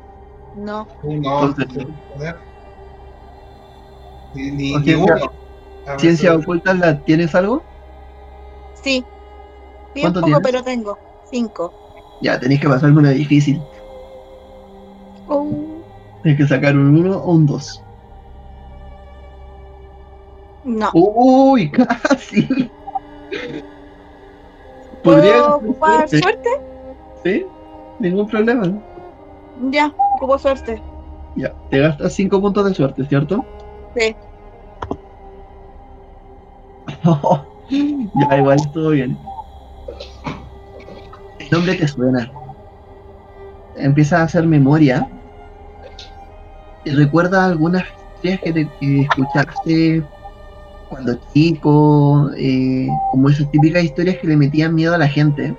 No. No. Entonces. Ni, ni, ni ciencia- ¿Ciencia oculta la tienes algo? Sí. Bien ¿Cuánto poco, tienes? pero tengo. Cinco. Ya, tenéis que pasarme una difícil. Oh. Tienes que sacar un 1 o un 2. No. Uy, casi. Podría ¿Puedo ocupar Sí, suerte? Sí, ningún problema. Ya, ocupo suerte. Ya, te gastas 5 puntos de suerte, ¿cierto? Sí. ya, igual estuvo bien. El nombre te suena. Empiezas a hacer memoria. Y recuerda algunas historias que, te, que escuchaste cuando chico, eh, como esas típicas historias que le metían miedo a la gente.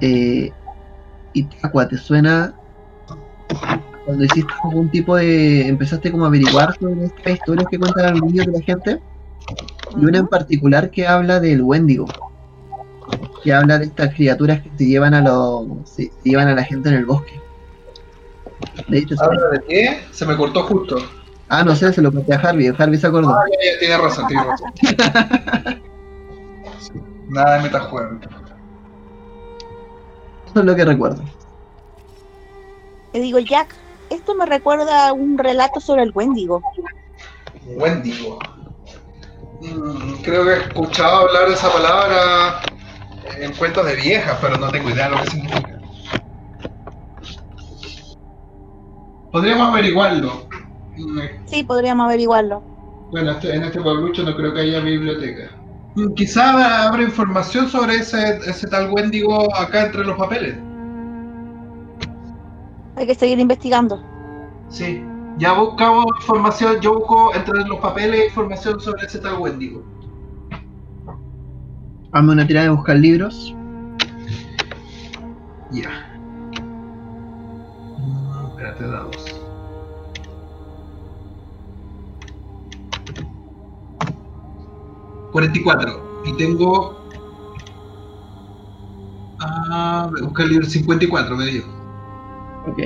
Eh, y Tacua, ¿te suena cuando hiciste algún tipo de. empezaste como a averiguar sobre estas historias que cuentan a los niños de la gente? Y una en particular que habla del Wendigo. Que habla de estas criaturas que se llevan a los. se, llevan a la gente en el bosque. De hecho. ¿Habla de qué? Se me cortó justo. ah, no sé, se lo conté a Harvey, Harvey se acordó. Ah, ya, ya, tiene razón, tiene razón. Nada de metajuego. Eso es lo que recuerdo. Le digo, Jack, esto me recuerda a un relato sobre el Wendigo. Wendigo. Mm, creo que he escuchado hablar de esa palabra en cuentos de viejas, pero no tengo idea de lo que significa. Podríamos averiguarlo. Sí, podríamos averiguarlo. Bueno, este- en este pueblucho no creo que haya biblioteca. Quizá habrá, información sobre ese, ese tal Wendigo acá entre los papeles. Hay que seguir investigando. Sí. Ya buscamos información, yo busco entre los papeles información sobre ese tal Wendigo. Hazme una tirada de buscar libros. Ya. Mm, Espérate, dados. Cuarenta y cuatro. Y tengo. Ah, voy buscar el libro 54, me dio. Ok.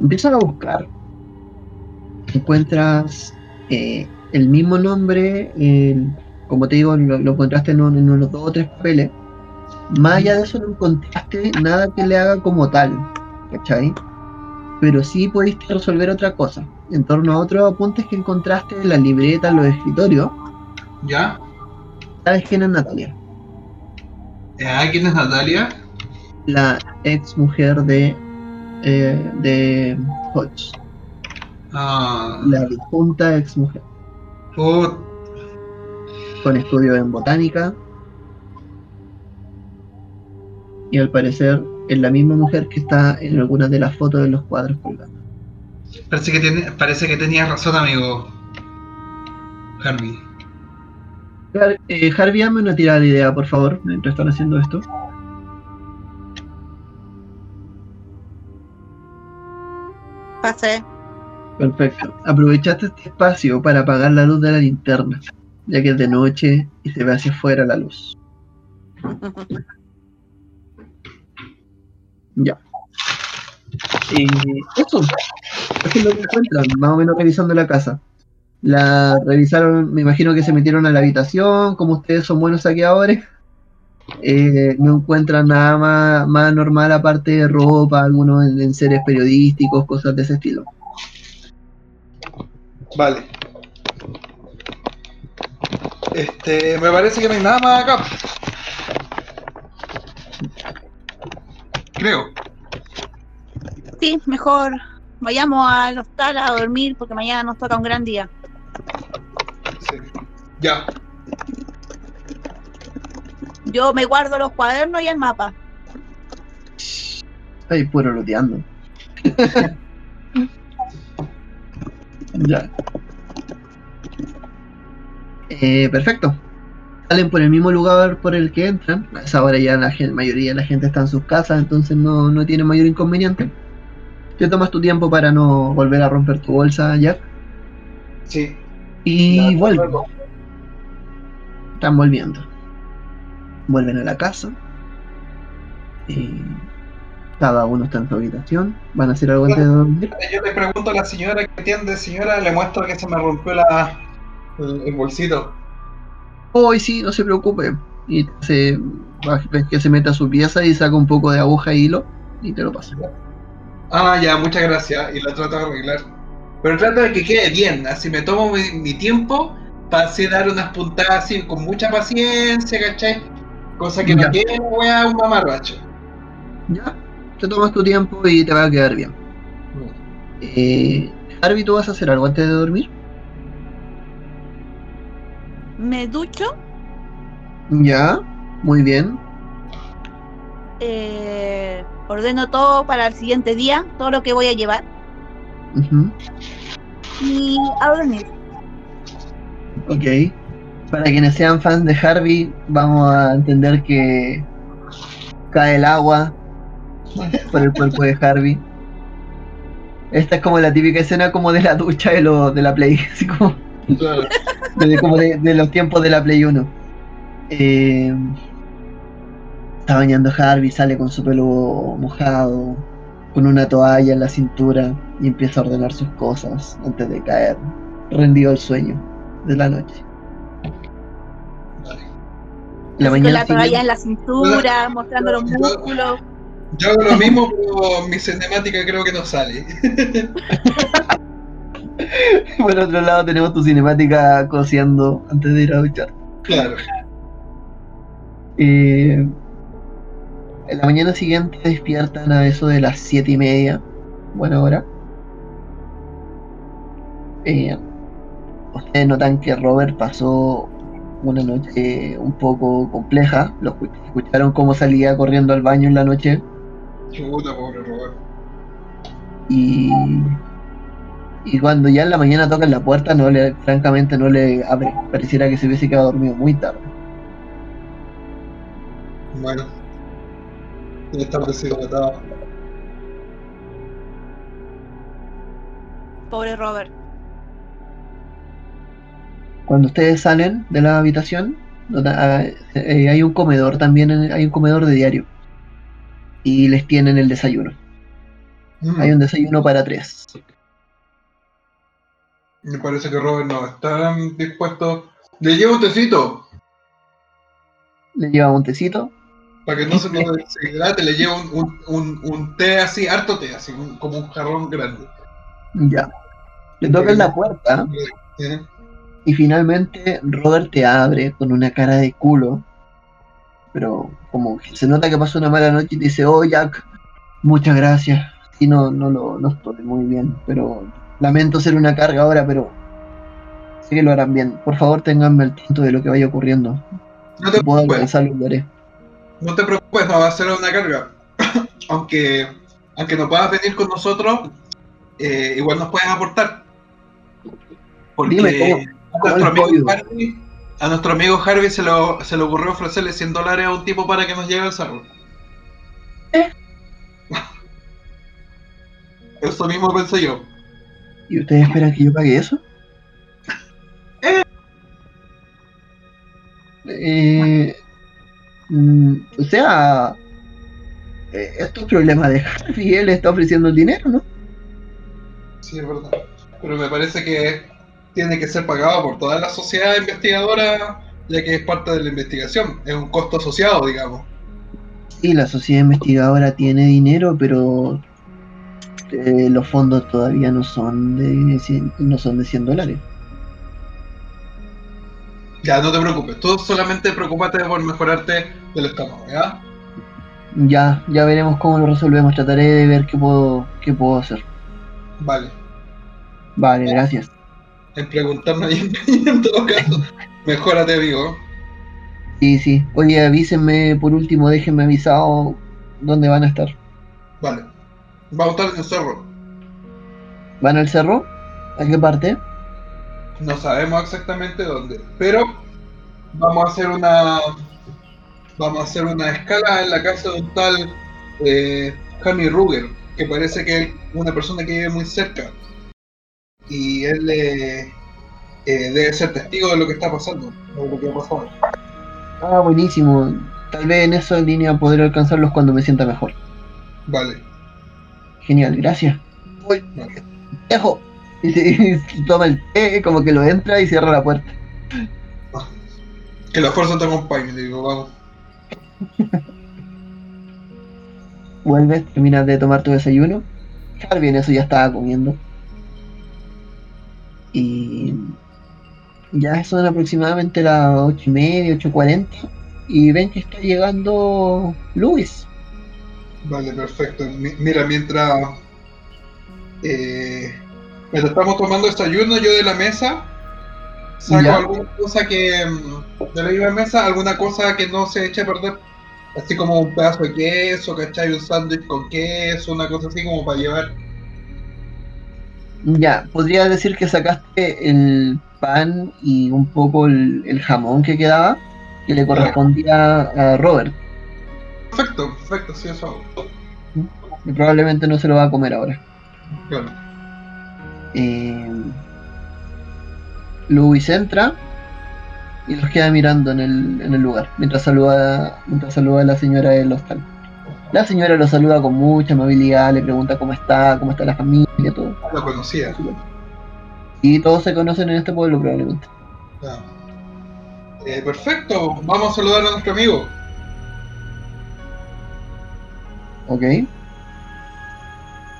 Empiezas a buscar. Encuentras eh, el mismo nombre, como te digo, lo, lo encontraste en, un- en unos dos o tres papeles. Más allá de eso no encontraste nada que le haga como tal, ¿cachai? Pero sí pudiste resolver otra cosa, en torno a otros apuntes que encontraste en las libretas, en los escritorios. ¿Ya? ¿Sabes quién es Natalia? Eh, ¿Quién es Natalia? La ex mujer de, eh, de Hodge, Ah, la difunta ex mujer. oh, con estudios en botánica. Y al parecer es la misma mujer que está en algunas de las fotos de los cuadros colgados. parece, que tiene, parece que tenías razón, amigo. Harvey. Eh, Harvey, dame una tirada de idea, por favor, mientras están haciendo esto. Pasé. Perfecto. Aprovechaste este espacio para apagar la luz de la linterna, ya que es de noche y se ve hacia afuera la luz. Ya. Y eso. Eso es lo que encuentran, más o menos revisando la casa. La revisaron, me imagino que se metieron a la habitación, como ustedes son buenos saqueadores. Eh, no encuentran nada más, más normal aparte de ropa, algunos en, en seres periodísticos, cosas de ese estilo. Vale. Este, me parece que no hay nada más acá. Creo. Sí, mejor vayamos al hostal a dormir porque mañana nos toca un gran día. Sí. Ya. Yo me guardo los cuadernos y el mapa. Estoy puro looteando. ya. Eh, perfecto. Salen por el mismo lugar por el que entran. A esa hora ya la mayoría de la gente está en sus casas, entonces no, no tiene mayor inconveniente. Te tomas tu tiempo para no volver a romper tu bolsa, Jack. Sí. Y vuelven. Están volviendo. Vuelven a la casa. Y cada uno está en su habitación. Van a hacer algo antes de dormir. Yo le pregunto a la señora que atiende, señora, le muestro que se me rompió la, el, el bolsito. Hoy sí, no se preocupe. Y se, ves que se mete a su pieza y saca un poco de aguja e hilo y te lo pasa. Ah, ya, muchas gracias. Y la trato de arreglar. Pero trato de que quede bien, así me tomo mi, mi tiempo para así dar unas puntadas así con mucha paciencia, ¿cachai? Cosa que Ya. no quede wea un mamarracho. Ya, te tomas tu tiempo y te va a quedar bien. Eh, Harvey, ¿tú vas a hacer algo antes de dormir? Me ducho, Ya, muy bien. eh, ordeno todo para el siguiente día, todo lo que voy a llevar Y a dormir. Ok. Para quienes sean fans de Harvey, vamos a entender que cae el agua por el cuerpo de Harvey. Esta es como la típica escena como de la ducha de, lo, de la Play, así como Claro. de, como de, de los tiempos de la Play 1. Eh, está bañando Harvey, sale con su pelo mojado, con una toalla en la cintura y empieza a ordenar sus cosas antes de caer, rendido al sueño de la noche. La Así con mañana la toalla siguiente- en la cintura, mostrando los Yo- músculos. Yo hago lo mismo, pero mi cinemática creo que no sale. por otro lado tenemos tu cinemática cosiendo antes de ir a duchar. Claro. Eh, en la mañana siguiente despiertan a eso de las siete y media, buena hora. Eh, ustedes notan que Robert pasó una noche un poco compleja. Lo escu- escucharon cómo salía corriendo al baño en la noche Chuta, pobre Robert. y y cuando ya en la mañana tocan la puerta, no le, francamente no le abre. Pareciera que se hubiese quedado dormido muy tarde. Bueno. Deshidratado. Pobre Robert. Cuando ustedes salen de la habitación, eh, hay un comedor también, hay un comedor de diario. Y les tienen el desayuno. Mm. Hay un desayuno para tres. Me parece que Robert no está dispuesto. Le llevo un tecito. Le lleva un tecito. Para que no se nos deshidrate, le llevo un, un, un, un té así, harto té, así, como un jarrón grande. Ya. Le tocan la puerta ¿Eh? Y finalmente Robert te abre con una cara de culo. Pero como que se nota que pasó una mala noche y te dice, oh Jack, muchas gracias. Y no, no lo no estoy muy bien, pero lamento ser una carga ahora, pero sé que lo harán bien. Por favor, ténganme al tanto de lo que vaya ocurriendo. No te Si puedo lo haré. no te preocupes, no va a ser una carga. aunque, aunque no puedas venir con nosotros, eh, igual nos puedes aportar. Porque Dime, ¿cómo- a, nuestro amigo? Harvey, a nuestro amigo Harvey se, lo, se le ocurrió ofrecerle 100 dólares a un tipo para que nos lleve al cerro. ¿Eh? Eso mismo pensé yo. ¿Y ustedes esperan que yo pague eso? Eh, mm, o sea, eh, esto es problema de Harvey, él está ofreciendo el dinero, ¿no? Sí, es verdad. Pero me parece que tiene que ser pagado por toda la sociedad investigadora, ya que es parte de la investigación. Es un costo asociado, digamos. Sí, la sociedad investigadora tiene dinero, pero eh, los fondos todavía no son de 100, no son de 100 dólares. Ya, no te preocupes. Tú solamente preocúpate por mejorarte del estómago, ¿ya? Ya, ya veremos cómo lo resolvemos. Trataré de ver qué puedo, qué puedo hacer. Vale. Vale, gracias. En preguntarme y en, todo caso, mejórate, amigo. Sí, sí. Oye, avísenme por último, déjenme avisado dónde van a estar. Vale. Vamos a estar en el cerro. ¿Van al cerro? ¿A qué parte? No sabemos exactamente dónde, pero vamos a hacer una vamos a hacer una escala en la casa de un tal eh, Jamie Ruger, que parece que es una persona que vive muy cerca. Y él eh, eh, debe ser testigo de lo que está pasando, de lo que ha pasado. Ah, buenísimo. Tal vez en esa línea podré alcanzarlos cuando me sienta mejor. Vale. Genial, gracias. Voy. vale. Dejo. Y se- y toma el té, como que lo entra y cierra la puerta. Que la fuerza te acompañe, le digo, vamos. Vuelves, terminas de tomar tu desayuno. Harvey en eso ya estaba comiendo. Y ya son aproximadamente las ocho y media, 8.40. Y ven que está llegando Luis. Vale, perfecto. Mi- mira, mientras, eh, mientras estamos tomando desayuno, yo de la mesa saco Ya. alguna cosa que mm, de la misma mesa, alguna cosa que no se eche a perder. Así como un pedazo de queso, ¿cachai? Un sándwich con queso, una cosa así como para llevar. Ya, podría decir que sacaste el pan y un poco el, el jamón que quedaba, que le correspondía a Robert. Perfecto, perfecto, sí, eso hago. Y probablemente no se lo va a comer ahora. Claro. Eh, Luis entra y los queda mirando en el, en el lugar mientras saluda, mientras saluda a la señora del hostal. La señora lo saluda con mucha amabilidad, le pregunta cómo está, cómo está la familia, todo. Lo conocía. Y todos se conocen en este pueblo probablemente. Ya. Eh, perfecto, vamos a saludar a nuestro amigo. Ok.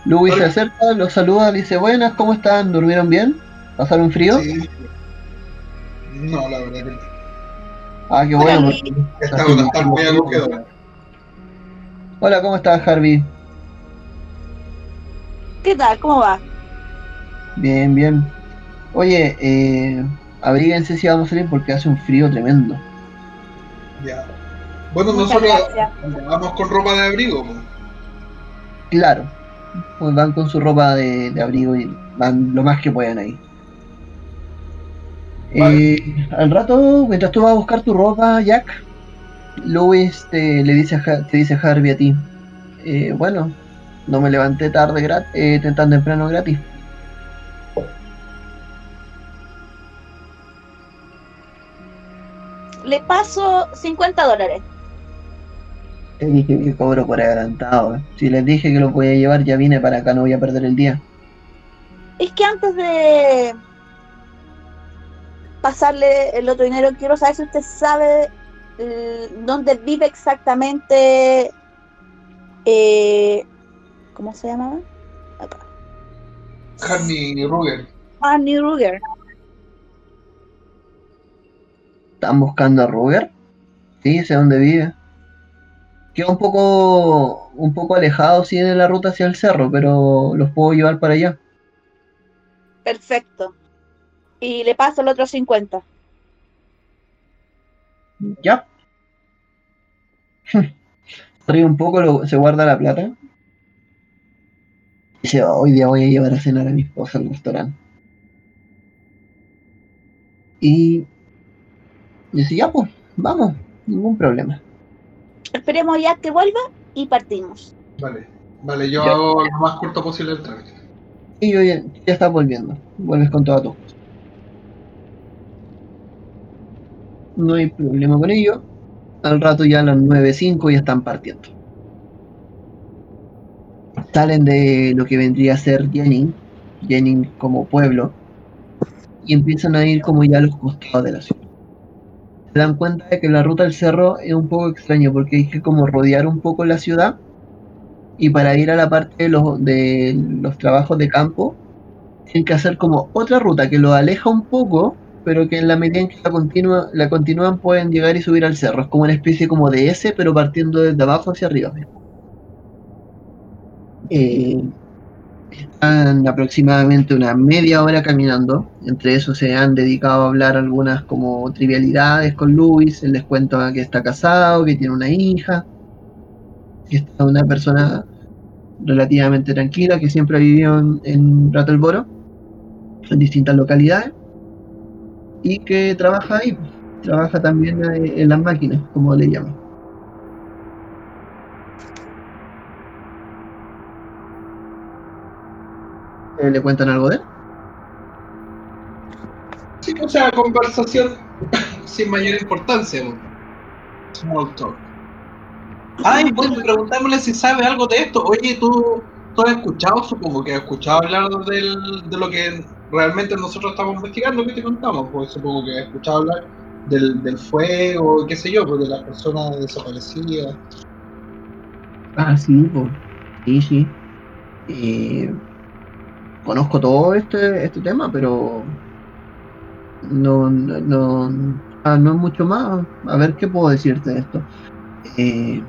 Luis se acerca, los saluda, le dice buenas, ¿cómo están? ¿Durmieron bien? ¿Pasaron frío? Sí. No, la verdad que no. Ah, qué bueno. Luis. porque- Esta es una estar muy acogedora. Hola, ¿cómo estás, Harvey? ¿Qué tal? ¿Cómo va? Bien, bien. Oye, eh, abríguense si vamos a salir porque hace un frío tremendo. Ya. Bueno, Muchas nosotros gracias. vamos con ropa de abrigo. Claro, pues van con su ropa de, de abrigo y van lo más que puedan ahí. Vale. Eh, al rato, mientras tú vas a buscar tu ropa, Jack, Louis te, le dice a, te dice Harvey a ti, eh, bueno, no me levanté tarde gratis, eh, tan temprano gratis. Le paso 50 dólares. Te dije que cobro por adelantado. eh. Si les dije que lo podía llevar, ya vine para acá, no voy a perder el día. Es que antes de pasarle el otro dinero, quiero saber si usted sabe eh, dónde vive exactamente. eh, ¿Cómo se llamaba? Acá. Harney Ruger. Barney Ruger. ¿Están buscando a Ruger? Sí, sé dónde vive. Queda un poco, un poco alejado, sí, de la ruta hacia el cerro, pero los puedo llevar para allá. Perfecto. Y le paso el otro 50. Ya. Ríe un poco, lo- se guarda la plata. Dice, "Oh, hoy día voy a llevar a cenar a mi esposa al restaurante. Y dice, ya pues, vamos, ningún problema. Esperemos ya que vuelva y partimos. Vale. Vale, yo Ya. hago lo más corto posible el trámite. Y yo ya, ya estás volviendo, vuelves con toda tu. No hay problema con ello. Al rato ya a las 9.05 ya están partiendo. salen de lo que vendría a ser Jennings, Jennings como pueblo, y empiezan a ir como ya a los costados de la ciudad. Se dan cuenta de que la ruta del cerro es un poco extraña porque hay que como rodear un poco la ciudad y para ir a la parte de los, de los trabajos de campo tienen que hacer como otra ruta que lo aleja un poco pero que en la medida en que la, continua, la continúan pueden llegar y subir al cerro. Es como una especie como de S, pero partiendo desde abajo hacia arriba. Eh, están aproximadamente una media hora caminando. Entre eso se han dedicado a hablar algunas como trivialidades con Luis. Él les cuenta que está casado, que tiene una hija, que está una persona relativamente tranquila, que siempre ha vivido en, en Rattleboro, en distintas localidades y que trabaja ahí, trabaja también eh, en las máquinas, como le llaman. Eh, ¿Le cuentan algo de él? Sí, o sea, conversación sin mayor importancia. Small talk. Ay, bueno, preguntémosle si sabe algo de esto. Oye, ¿tú, tú has escuchado, supongo que has escuchado hablar de lo que realmente nosotros estamos investigando, ¿qué te contamos? Pues supongo que he escuchado hablar del, del fuego, qué sé yo, de las personas desaparecidas. Ah, sí, pues. Sí, sí. Eh, conozco todo este, este tema, pero no, no, no, ah, no es mucho más. A ver qué puedo decirte de esto. Eh,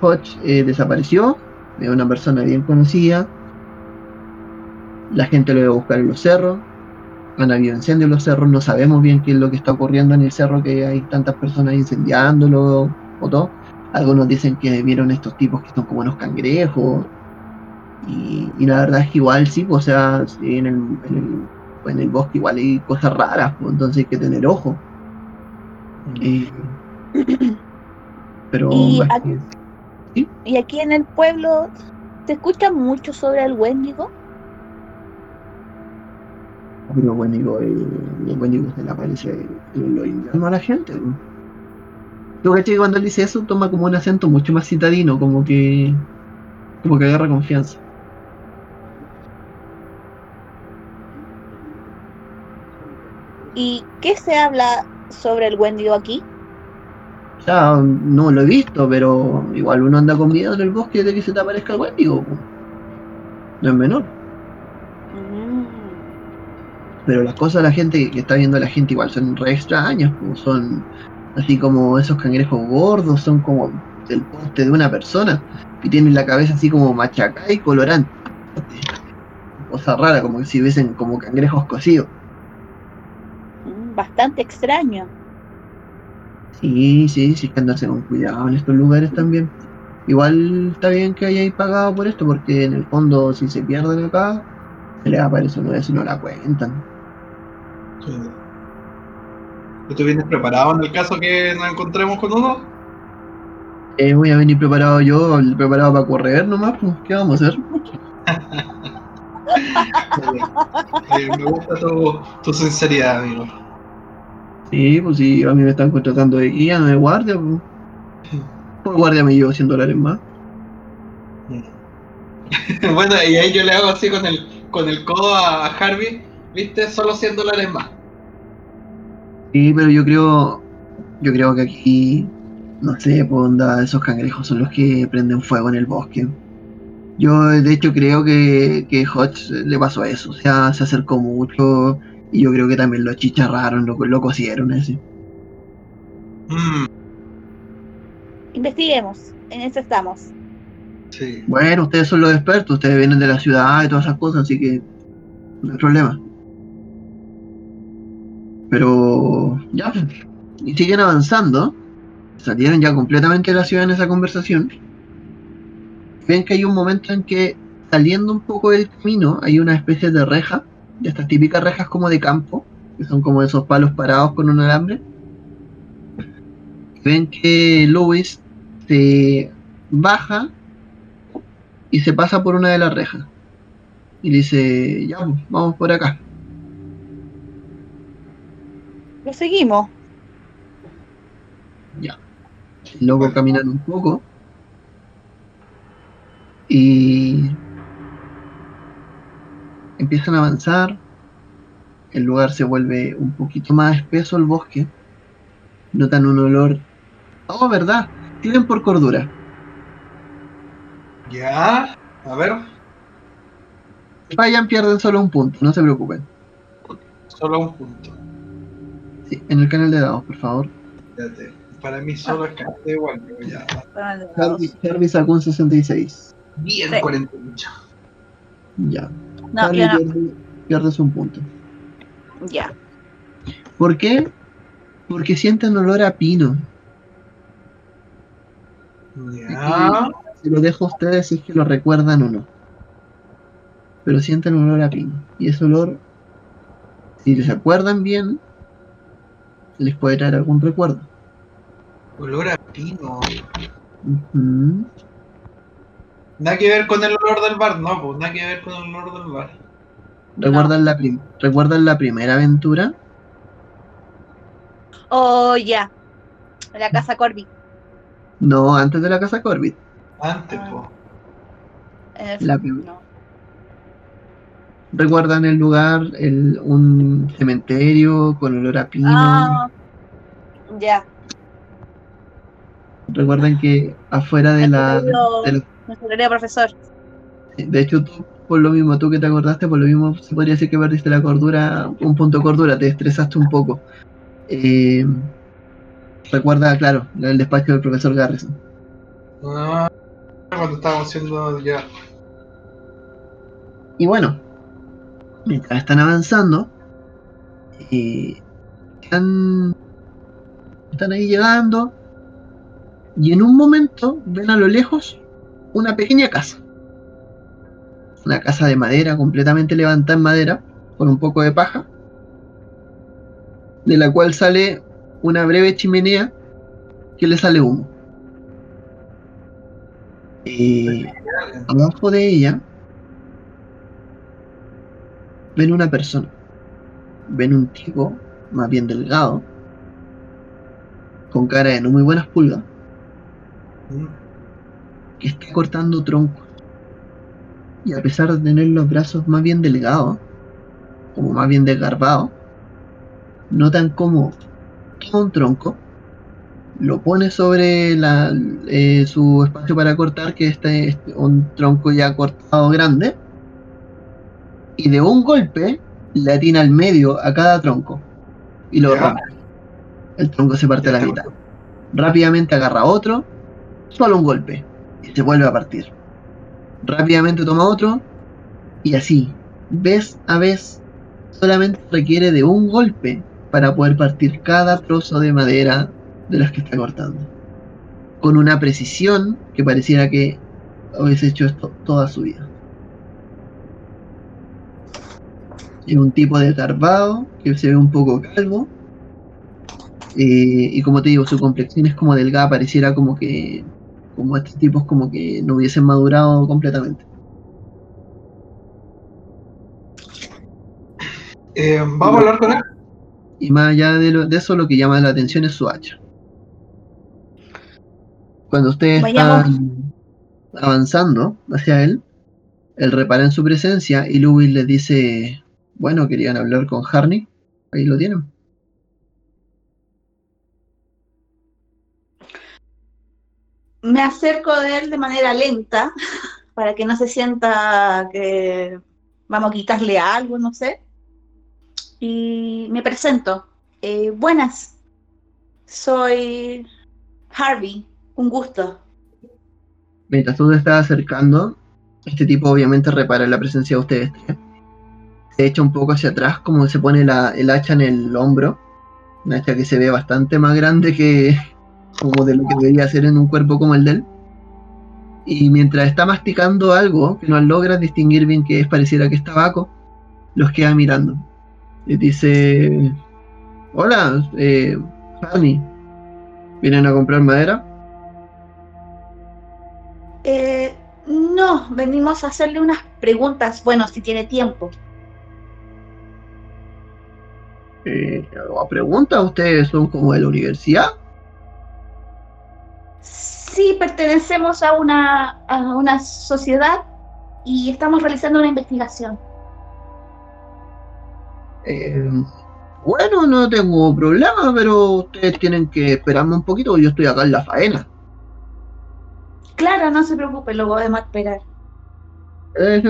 Hodge eh, desapareció, es una persona bien conocida, la gente lo iba a buscar en los cerros. Han habido incendios en los cerros. No sabemos bien qué es lo que está ocurriendo en el cerro, que hay tantas personas incendiándolo o todo. Algunos dicen que vieron estos tipos que son como unos cangrejos. Y, la verdad es que igual sí, pues, o sea, en, el, en, el, bosque igual hay cosas raras, pues, entonces hay que tener ojo. Mm. pero ¿Y aquí, ¿Y aquí en el pueblo se escucha mucho sobre el Wendigo? Pero bueno, digo, el, el se le aparece lo invierno a la gente. Lo que cuando él dice eso toma como un acento mucho más citadino, como que como que agarra confianza. ¿Y qué se habla sobre el Wendigo aquí? Ya, no lo he visto, pero igual uno anda con miedo en el bosque de que se te aparezca el Wendigo. No es menor. Pero las cosas de la gente que está viendo la gente igual son re extrañas, como son así como esos cangrejos gordos, son como del poste de una persona y tienen la cabeza así como machacada y colorante. Cosa rara, como si hubiesen como cangrejos cocidos. Mm, bastante extraño. Sí, sí, sí, que andarse con cuidado en estos lugares también. Igual está bien que hayáis pagado por esto, porque en el fondo, si se pierden acá, se les aparece una vez y no la cuentan. ¿Y tú vienes preparado en el caso que nos encontremos con uno? Eh, voy a venir preparado yo, preparado para correr nomás, pues, ¿qué vamos a hacer? eh, me gusta tu, tu, sinceridad, amigo. Sí, pues sí, a mí me están contratando de guía, no de guardia. Pues. Por guardia me llevo 100 dólares más. bueno, y ahí yo le hago así con el, con el codo a Harvey ¿Viste? Solo 100 dólares más. Sí, pero yo creo. Yo creo que aquí. No sé, pues onda, esos cangrejos son los que prenden fuego en el bosque. Yo de hecho creo que, que Hodge le pasó eso, o sea, se acercó mucho y yo creo que también lo chicharraron, lo, lo cosieron ese. Mm. Investiguemos, en eso estamos. Sí. Bueno, ustedes son los expertos, ustedes vienen de la ciudad y todas esas cosas, así que no hay problema. Pero ya, y siguen avanzando. Salieron ya completamente de la ciudad en esa conversación. Ven que hay un momento en que saliendo un poco del camino hay una especie de reja, de estas típicas rejas como de campo, que son como esos palos parados con un alambre. Ven que Louis se baja y se pasa por una de las rejas. Y dice, ya, pues, vamos por acá. Lo seguimos. Ya. Luego caminan un poco. Y empiezan a avanzar. El lugar se vuelve un poquito más espeso el bosque. Notan un olor. Oh, verdad. Tienen por cordura. Ya, a ver, Si fallan, pierden solo un punto. No se preocupen. solo un punto. Sí, en el canal de dados, por favor. Fíjate, Para mí solo es que igual, pero ya. Harvey, Harvey sacó un 66. Bien, Sí. 48. Ya. No, Harvey yo no. pierde- pierdes un punto. Ya. ¿Por qué? Porque sienten olor a pino. Ya. Se lo dejo a ustedes si es que lo recuerdan o no. Pero sienten olor a pino. Y ese olor, si se acuerdan bien, les puede traer algún recuerdo. Olor a pino. Ujú. Nada que ver con el olor del bar, no, pues nada que ver con el olor del bar. ¿Recuerdan, la prim- ¿Recuerdan la primera aventura? Oh, ya. La casa Corby. No, antes de la casa Corbett. Antes, Ah. po. El- La prim- no. ¿Recuerdan el lugar, el, un cementerio con olor a pino? Ah, ya. ¿Recuerdan que afuera de la, de la- Nuestro querido profesor. De hecho, tú, por lo mismo, tú que te acordaste, por lo mismo se podría decir que perdiste la cordura, un punto de cordura, te estresaste un poco. Eh, recuerda, claro, el despacho del profesor Garrison. Ah, cuando estábamos haciendo ya. Y bueno, mientras están avanzando, eh, están, están ahí llegando, y en un momento ven a lo lejos una pequeña casa. Una casa de madera, completamente levantada en madera, con un poco de paja, de la cual sale una breve chimenea que le sale humo. Eh, abajo de ella ven una persona. Ven un tipo, más bien delgado, con cara de no muy buenas pulgas, Mm. que está cortando troncos. Y a pesar de tener los brazos más bien delgados, como más bien desgarbados, notan como toma un tronco, lo pone sobre la- eh, su espacio para cortar, que este es un tronco ya cortado grande, y de un golpe le atina al medio a cada tronco y lo rompe. El tronco se parte a la mitad. Rápidamente agarra otro, solo un golpe, y se vuelve a partir. Rápidamente toma otro, y así, vez a vez, solamente requiere de un golpe para poder partir cada trozo de madera de las que está cortando. Con una precisión que pareciera que hubiese hecho esto toda su vida. Es un tipo desgarbado, que se ve un poco calvo. eh, y como te digo, su complexión es como delgada, pareciera como que. Como estos tipos como que no hubiesen madurado completamente. Eh, Vamos a hablar con él. Y más allá de, lo- de eso, lo que llama la atención es su hacha. Cuando ustedes Vayamos. están avanzando hacia él, él repara en su presencia y Lewis les dice, bueno, querían hablar con Harney, ahí lo tienen. Me acerco de él de manera lenta para que no se sienta que vamos a quitarle algo, no sé. Y me presento. Eh, buenas, soy Harvey, un gusto. Mientras tú te estás acercando, este tipo obviamente repara la presencia de ustedes. Se echa un poco hacia atrás, como se pone la- el hacha en el hombro. Una hacha que se ve bastante más grande que como de lo que debería ser en un cuerpo como el de él. Y mientras está masticando algo que no logras distinguir bien que es, pareciera que es tabaco, los queda mirando. Y dice: Hola, eh, Fanny, ¿vienen a comprar madera? Eh, no, venimos a hacerle unas preguntas, bueno, si tiene tiempo. Eh, ¿alguna pregunta? ¿Ustedes son como de la universidad? Sí, pertenecemos a una, a una sociedad y estamos realizando una investigación. Eh, bueno, no tengo problema, pero ustedes tienen que esperarme un poquito, yo estoy acá en la faena. Claro, no se preocupe, lo podemos esperar. Eh,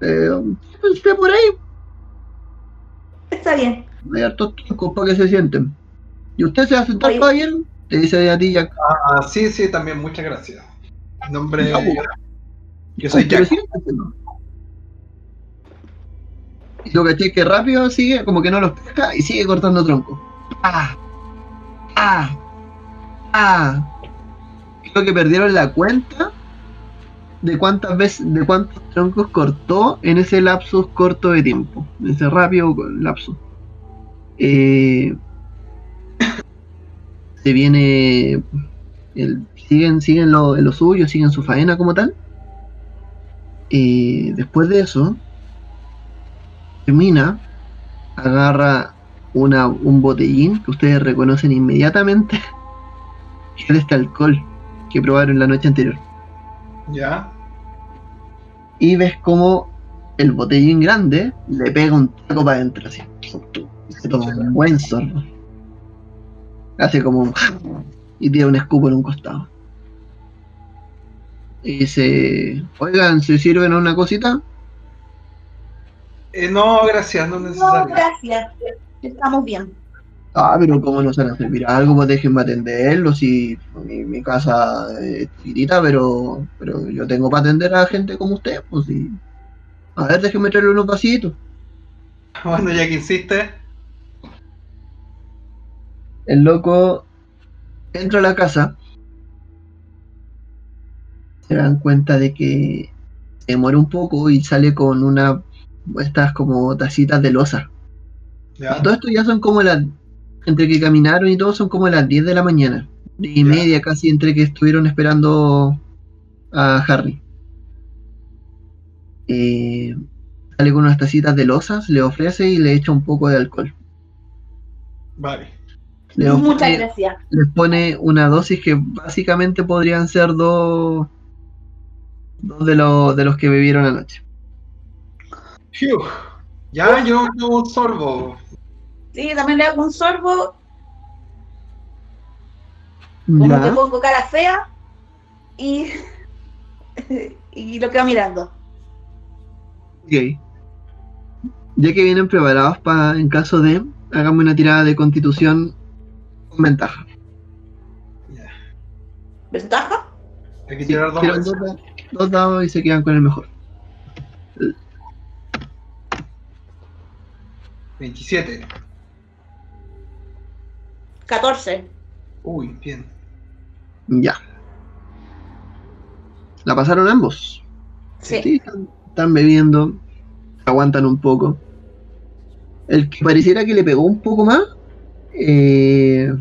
eh, usted por ahí, Está bien. Hay hartos troncos para que se sienten. ¿Y usted se va a sentar, Oye. caballero? Te dice a ti, Jack. Ah, sí, sí, también, muchas gracias. Nombre. Pues. Yo soy Jack. Y lo que que rápido sigue, como que no los pesca y sigue cortando tronco. ¡Ah! ¡Ah! ¡Ah! Creo que perdieron la cuenta de cuántas veces, de cuántos troncos cortó en ese lapsus corto de tiempo. En ese rápido lapso. Eh, se viene. el- siguen siguen lo, lo suyo, siguen su faena como tal. Y después de eso, termina, agarra una, un botellín que ustedes reconocen inmediatamente, que es este alcohol que probaron la noche anterior. Ya. Y ves como el botellín grande le pega un taco para adentro, así. Y se toma un buen sorbo. Hace como un... y tira un escupo en un costado. Y dice, oigan, ¿se sirven una cosita? Eh, no, gracias, no es No, gracias. Estamos bien. Ah, pero ¿cómo no se van a servir algo? Pues déjenme atenderlo. Si mi, mi casa es chiquitita, pero, pero yo tengo para atender a gente como usted. Pues sí. A ver, déjenme traerle unos vasitos. Bueno, ya que insiste. El loco entra a la casa. Se dan cuenta de que se demora un poco y sale con una. Estas como tacitas de losa. Ya. Todo esto ya son como las. Entre que caminaron y todo, son como las 10 de la mañana. 10 y Ya. media casi entre que estuvieron esperando a Harry. Eh, sale con unas tacitas de losas, le ofrece y le echa un poco de alcohol. Vale. Le Muchas pone- gracias. les pone una dosis que básicamente podrían ser dos, dos de, los de los que bebieron anoche. Ya, yo tomo un sorbo. Sí, también le hago un sorbo, como Ya, que pongo cara fea y, y lo quedo mirando. ok. Ya que vienen preparados para, en caso de, hagamos una tirada de constitución con ventaja. ¿Ventaja? Hay que Sí, tirar dos dos, dos dados y se quedan con el mejor. 27. 14. Uy, bien. Ya. ¿La pasaron ambos? Sí. Sí, están, están bebiendo, aguantan un poco. El que pareciera que le pegó un poco más eh,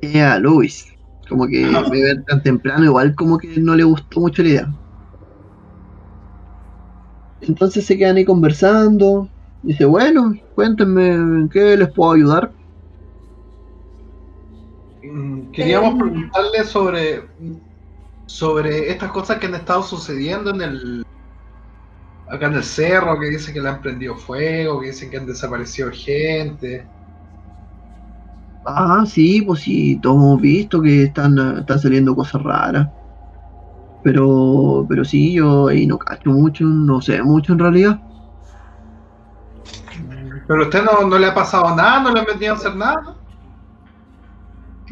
es a Luis. Como que Ah. beber tan temprano, igual como que no le gustó mucho la idea. Entonces se quedan ahí conversando. Dice, bueno, cuéntenme en qué les puedo ayudar. Mm, Queríamos Eh. preguntarle sobre sobre estas cosas que han estado sucediendo en el acá en el cerro, que dicen que le han prendido fuego, que dicen que han desaparecido gente. Ah, sí, pues sí, todos hemos visto que están, ah, están saliendo cosas raras. Pero, pero sí, yo ahí no cacho mucho, no sé mucho en realidad. Pero a usted no, no le ha pasado nada, no le han metido a hacer nada.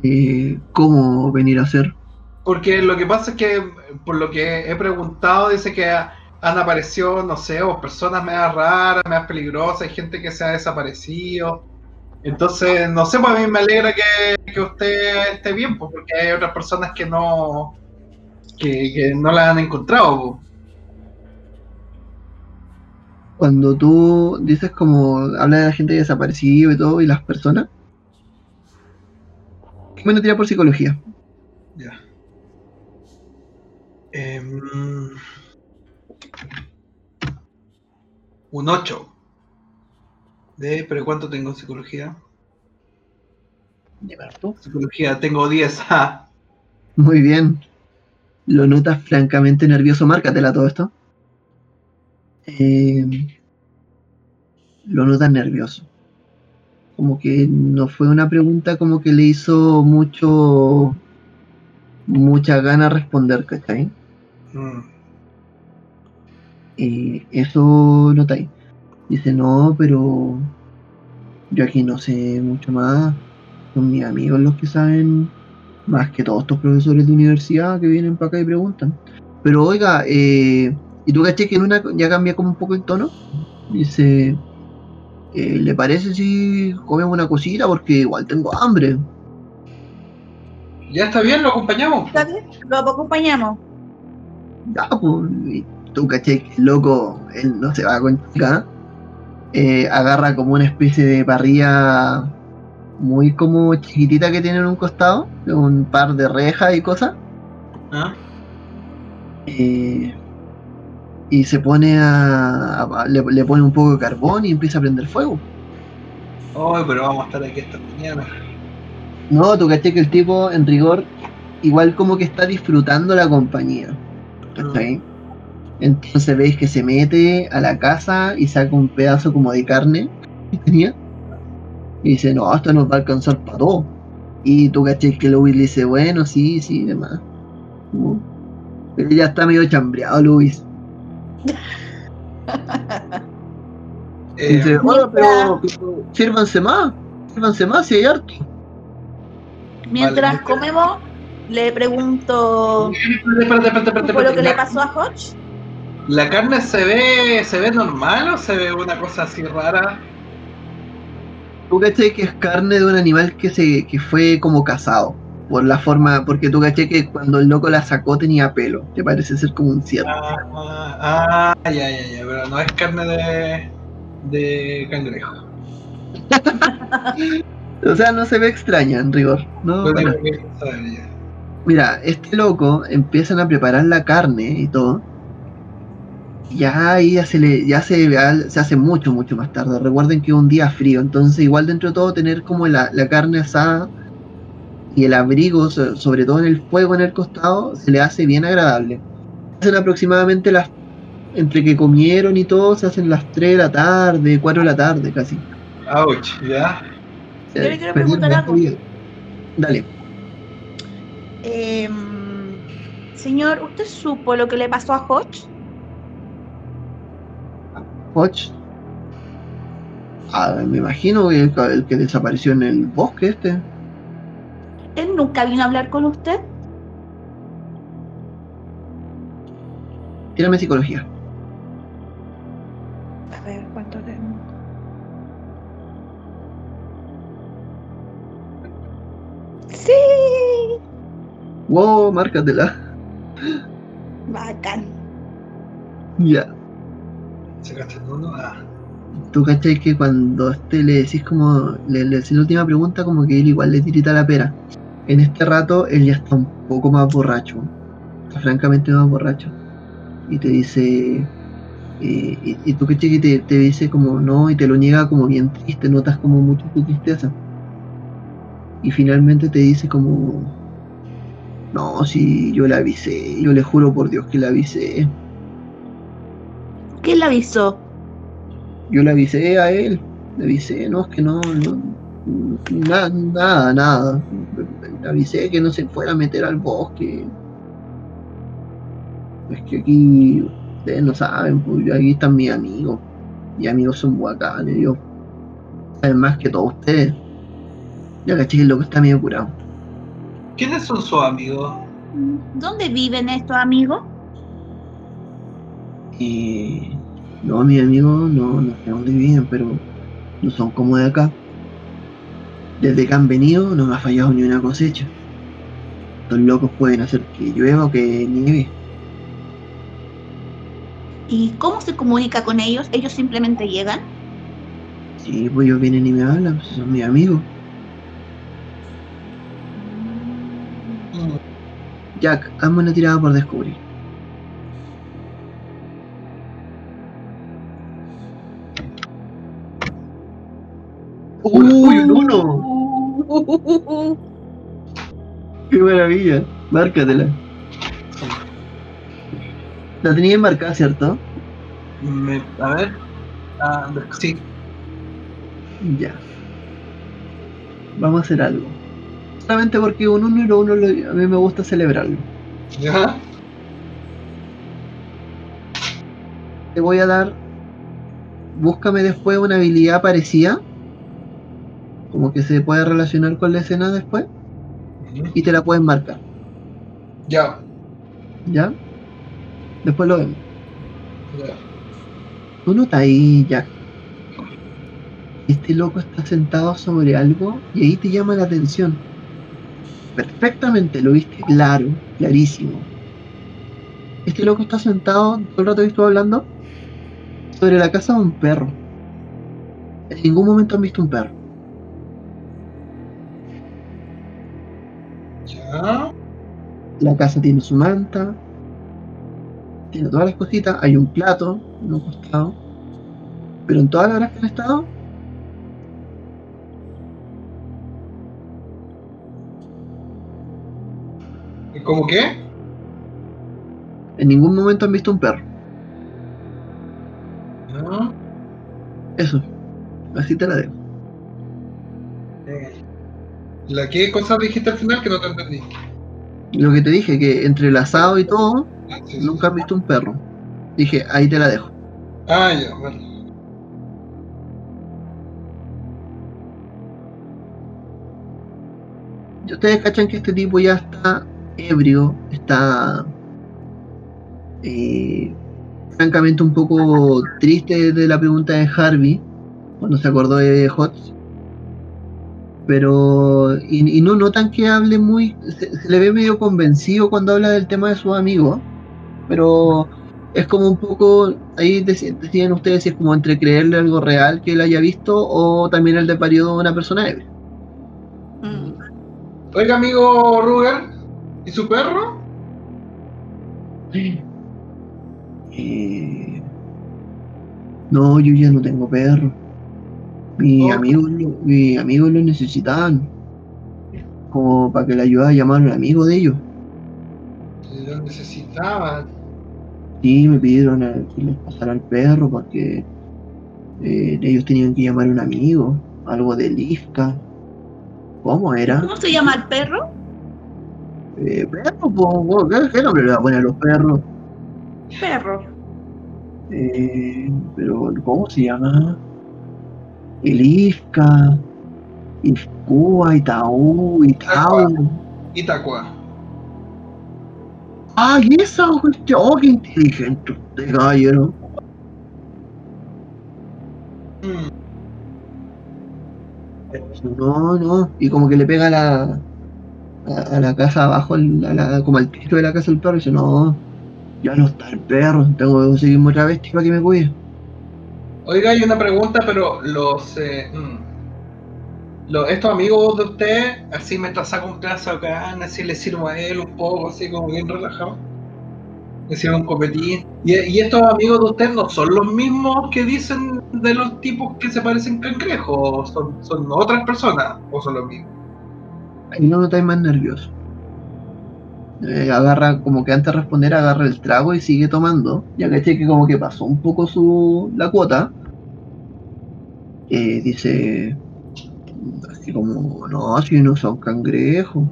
Eh, ¿Cómo venir a hacer? Porque lo que pasa es que, por lo que he preguntado, dice que ha- han aparecido, no sé, o personas medias raras, medias peligrosas, hay gente que se ha desaparecido. Entonces, no sé, pues a mí me alegra que, que usted esté bien, pues, porque hay otras personas que no que, que no la han encontrado. pues. Cuando tú dices como habla de la gente desaparecida y todo y las personas, ¿qué me tirar por psicología? Ya. Em, un 8. De, pero ¿cuánto tengo en psicología? Psicología, tengo 10. ah. Muy bien. Lo notas francamente nervioso. Márcatela todo esto. Eh, lo notas nervioso. Como que no fue una pregunta como que le hizo mucho. mucha gana responder, ¿cachai? Mm. Y eso notáis. Dice, no, pero yo aquí no sé mucho más. Son mis amigos los que saben más que todos estos profesores de universidad que vienen para acá y preguntan. Pero oiga, eh, ¿y tú caché que en una ya cambia como un poco el tono? Dice, eh, ¿le parece si comemos una cosita? Porque igual tengo hambre. Ya está bien, lo acompañamos. ¿Está bien? Lo acompañamos. Ya, pues, tú caché que el loco, él no se va con chica, eh, agarra como una especie de parrilla muy como chiquitita que tiene en un costado, un par de rejas y cosas, ¿Ah? eh, y se pone a, a- le, le pone un poco de carbón y empieza a prender fuego. Ay, pero vamos a estar aquí esta mañana. No, tú caché que el tipo, en rigor, igual como que está disfrutando la compañía. ¿cachai? Entonces veis que se mete a la casa y saca un pedazo como de carne que tenía. Y dice, no, esto nos va a alcanzar para todo. Y tú caché que Luis le dice, bueno, sí, sí, demás. Pero ya está medio chambreado, Luis. Eh, Dice, "Oye, pero, pero sírvanse más, sírvanse más si hay harto. Mientras Vale. comemos, le pregunto espérate, espérate, espérate, espérate, por lo que le pasó a Hodge. ¿La carne se ve, se ve normal o se ve una cosa así rara? Tú caché que es carne de un animal que se que fue como cazado. Por la forma, porque tú caché que cuando el loco la sacó tenía pelo, que parece ser como un ciervo. Ah, ah, ya, ya, ya, pero no es carne de, de cangrejo. O sea, no se ve extraña en rigor. ¿no? Bueno, mira, este loco empiezan a preparar la carne y todo. Ya ahí ya se le, ya se, se hace mucho, mucho más tarde. Recuerden que es un día frío, entonces igual dentro de todo tener como la, la carne asada y el abrigo, so- sobre todo en el fuego en el costado, se le hace bien agradable. Hacen aproximadamente las, entre que comieron y todo, se hacen las 3 de la tarde, 4 de la tarde casi. Ouch, ya. Yo le quiero preguntar algo. Dale. Em, señor, ¿usted supo lo que le pasó a Hodge? Hodge. Ah, me imagino que el, el que desapareció en el bosque este. ¿Él nunca vino a hablar con usted? Tírame psicología. A ver, ¿cuánto tengo? Sí, Wow, márcatela. bacán. Ya. ¿Sacaste el? Ah. Tú cachai que cuando este le decís como, le, decís la última pregunta, como que él igual le tirita la pera. En este rato él ya está un poco más borracho. Está francamente más borracho. Y te dice, eh, y, y tú cachai que te, te dice como no, y te lo niega como bien triste, notas como mucho tu tristeza. Y finalmente te dice como, no, si yo le avisé, yo le juro por Dios que le avisé. ¿Quién le avisó? Yo le avisé a él, le avisé, no, es que no, no nada, nada, nada. Le avisé que no se fuera a meter al bosque. Es que aquí ustedes no saben, pues yo- aquí están mis amigos. Mis amigos son bacanes, yo. Saben más que todos ustedes. Ya caché que el loco está medio curado. ¿Quiénes son sus amigos? ¿Dónde viven estos amigos? Y no, mis amigos no, no sé dónde viven, pero no son como de acá. Desde que han venido no me ha fallado ni una cosecha. Los locos pueden hacer que llueva o que nieve. ¿Y cómo se comunica con ellos? ¿Ellos simplemente llegan? Sí, pues ellos vienen y me hablan, pues son mis amigos. Jack, hazme una tirada por descubrir. ¡Uy, un uno! ¡Qué maravilla! Márcatela. La tenía marcada, ¿cierto? Me- a ver. Ah, sí. Ya. Vamos a hacer algo. Solamente porque un uno y lo uno lo- a mí me gusta celebrarlo. ¿Ya? Te voy a dar. Búscame después una habilidad parecida. Como que se pueda relacionar con la escena después. Y te la puedes marcar. Ya. ¿Ya? Después lo vemos. ya. Tú notas ahí, Jack. Este loco está sentado sobre algo y ahí te llama la atención. Perfectamente, lo viste claro, clarísimo. Este loco está sentado, todo el rato que estuvo hablando, sobre la casa de un perro. En ningún momento han visto un perro. Ya. La casa tiene su manta, tiene todas las cositas, hay un plato en un costado. Pero en todas las horas que han estado, ¿Y ¿Cómo qué? en ningún momento han visto un perro. Ya. Eso. Así te la dejo. Eh, ¿La qué cosa dijiste al final que no te entendí? Lo que te dije, que entre el asado y todo, Ah, sí, sí. nunca has visto un perro. Dije, ahí te la dejo. Ah, ya. Y ustedes cachan que este tipo ya está ebrio, está eh, francamente un poco triste de la pregunta de Harvey, cuando se acordó de Hots. Pero, y, y no notan que hable muy, se, se le ve medio convencido cuando habla del tema de sus amigos, pero es como un poco, ahí deci- deciden ustedes si es como entre creerle algo real que él haya visto o también el de periodo de una persona ebria. Mm. Oiga, amigo Ruger, ¿y su perro? Eh, no, yo ya no tengo perro. Mis Oh. amigos, lo- mis amigos lo necesitaban. Como para que le ayudara a llamar a un amigo de ellos. Lo necesitaba. Sí, me pidieron a- que les pasara el perro porque eh, ellos tenían que llamar a un amigo. Algo de Lifka. ¿Cómo era? ¿Cómo se llama el perro? Eh, perro, po, po, ¿qué, qué nombre le va a poner a los perros? Perro. Eh, pero, ¿cómo se llama? Elifka, Ifkua, Itaú, Itau. Itacua. ¡Ay, esa cuestión! ¡Oh, qué inteligente usted, caballero! Mm, No, no. Y como que le pega a la, a, a la casa abajo, al- a la- como al techo de la casa del perro, y dice, no, ya no está el perro, tengo que conseguirme otra bestia para que me cuide. Oiga, hay una pregunta, pero los, eh, mm, estos amigos de usted, así mientras saca un de carne, así le sirvo a él un poco, así como bien relajado. Le sirvo un copetín. Y, y estos amigos de usted no son los mismos que dicen de los tipos que se parecen cangrejos, son, son otras personas, o son los mismos. Ahí no notáis más nervioso. Eh, agarra, como que antes de responder, agarra el trago y sigue tomando. Ya caché que como que pasó un poco su la cuota. Eh, dice así como, no, si no son cangrejos.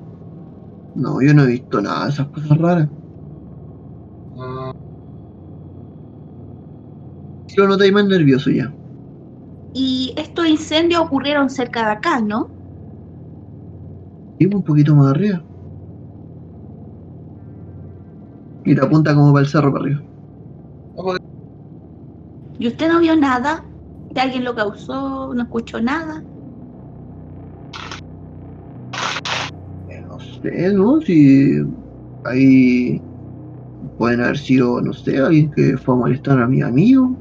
No, yo no he visto nada de esas cosas raras. Ah, Lo notáis más nervioso ya. Y estos incendios ocurrieron cerca de acá, ¿no? Y un poquito más arriba. Y te apunta como para el cerro para arriba. ¿Y usted no vio nada? ¿Que alguien lo causó? ¿No escuchó nada? No sé, ¿no? Si ahí pueden haber sido, no sé, alguien que fue a molestar a mi amigo.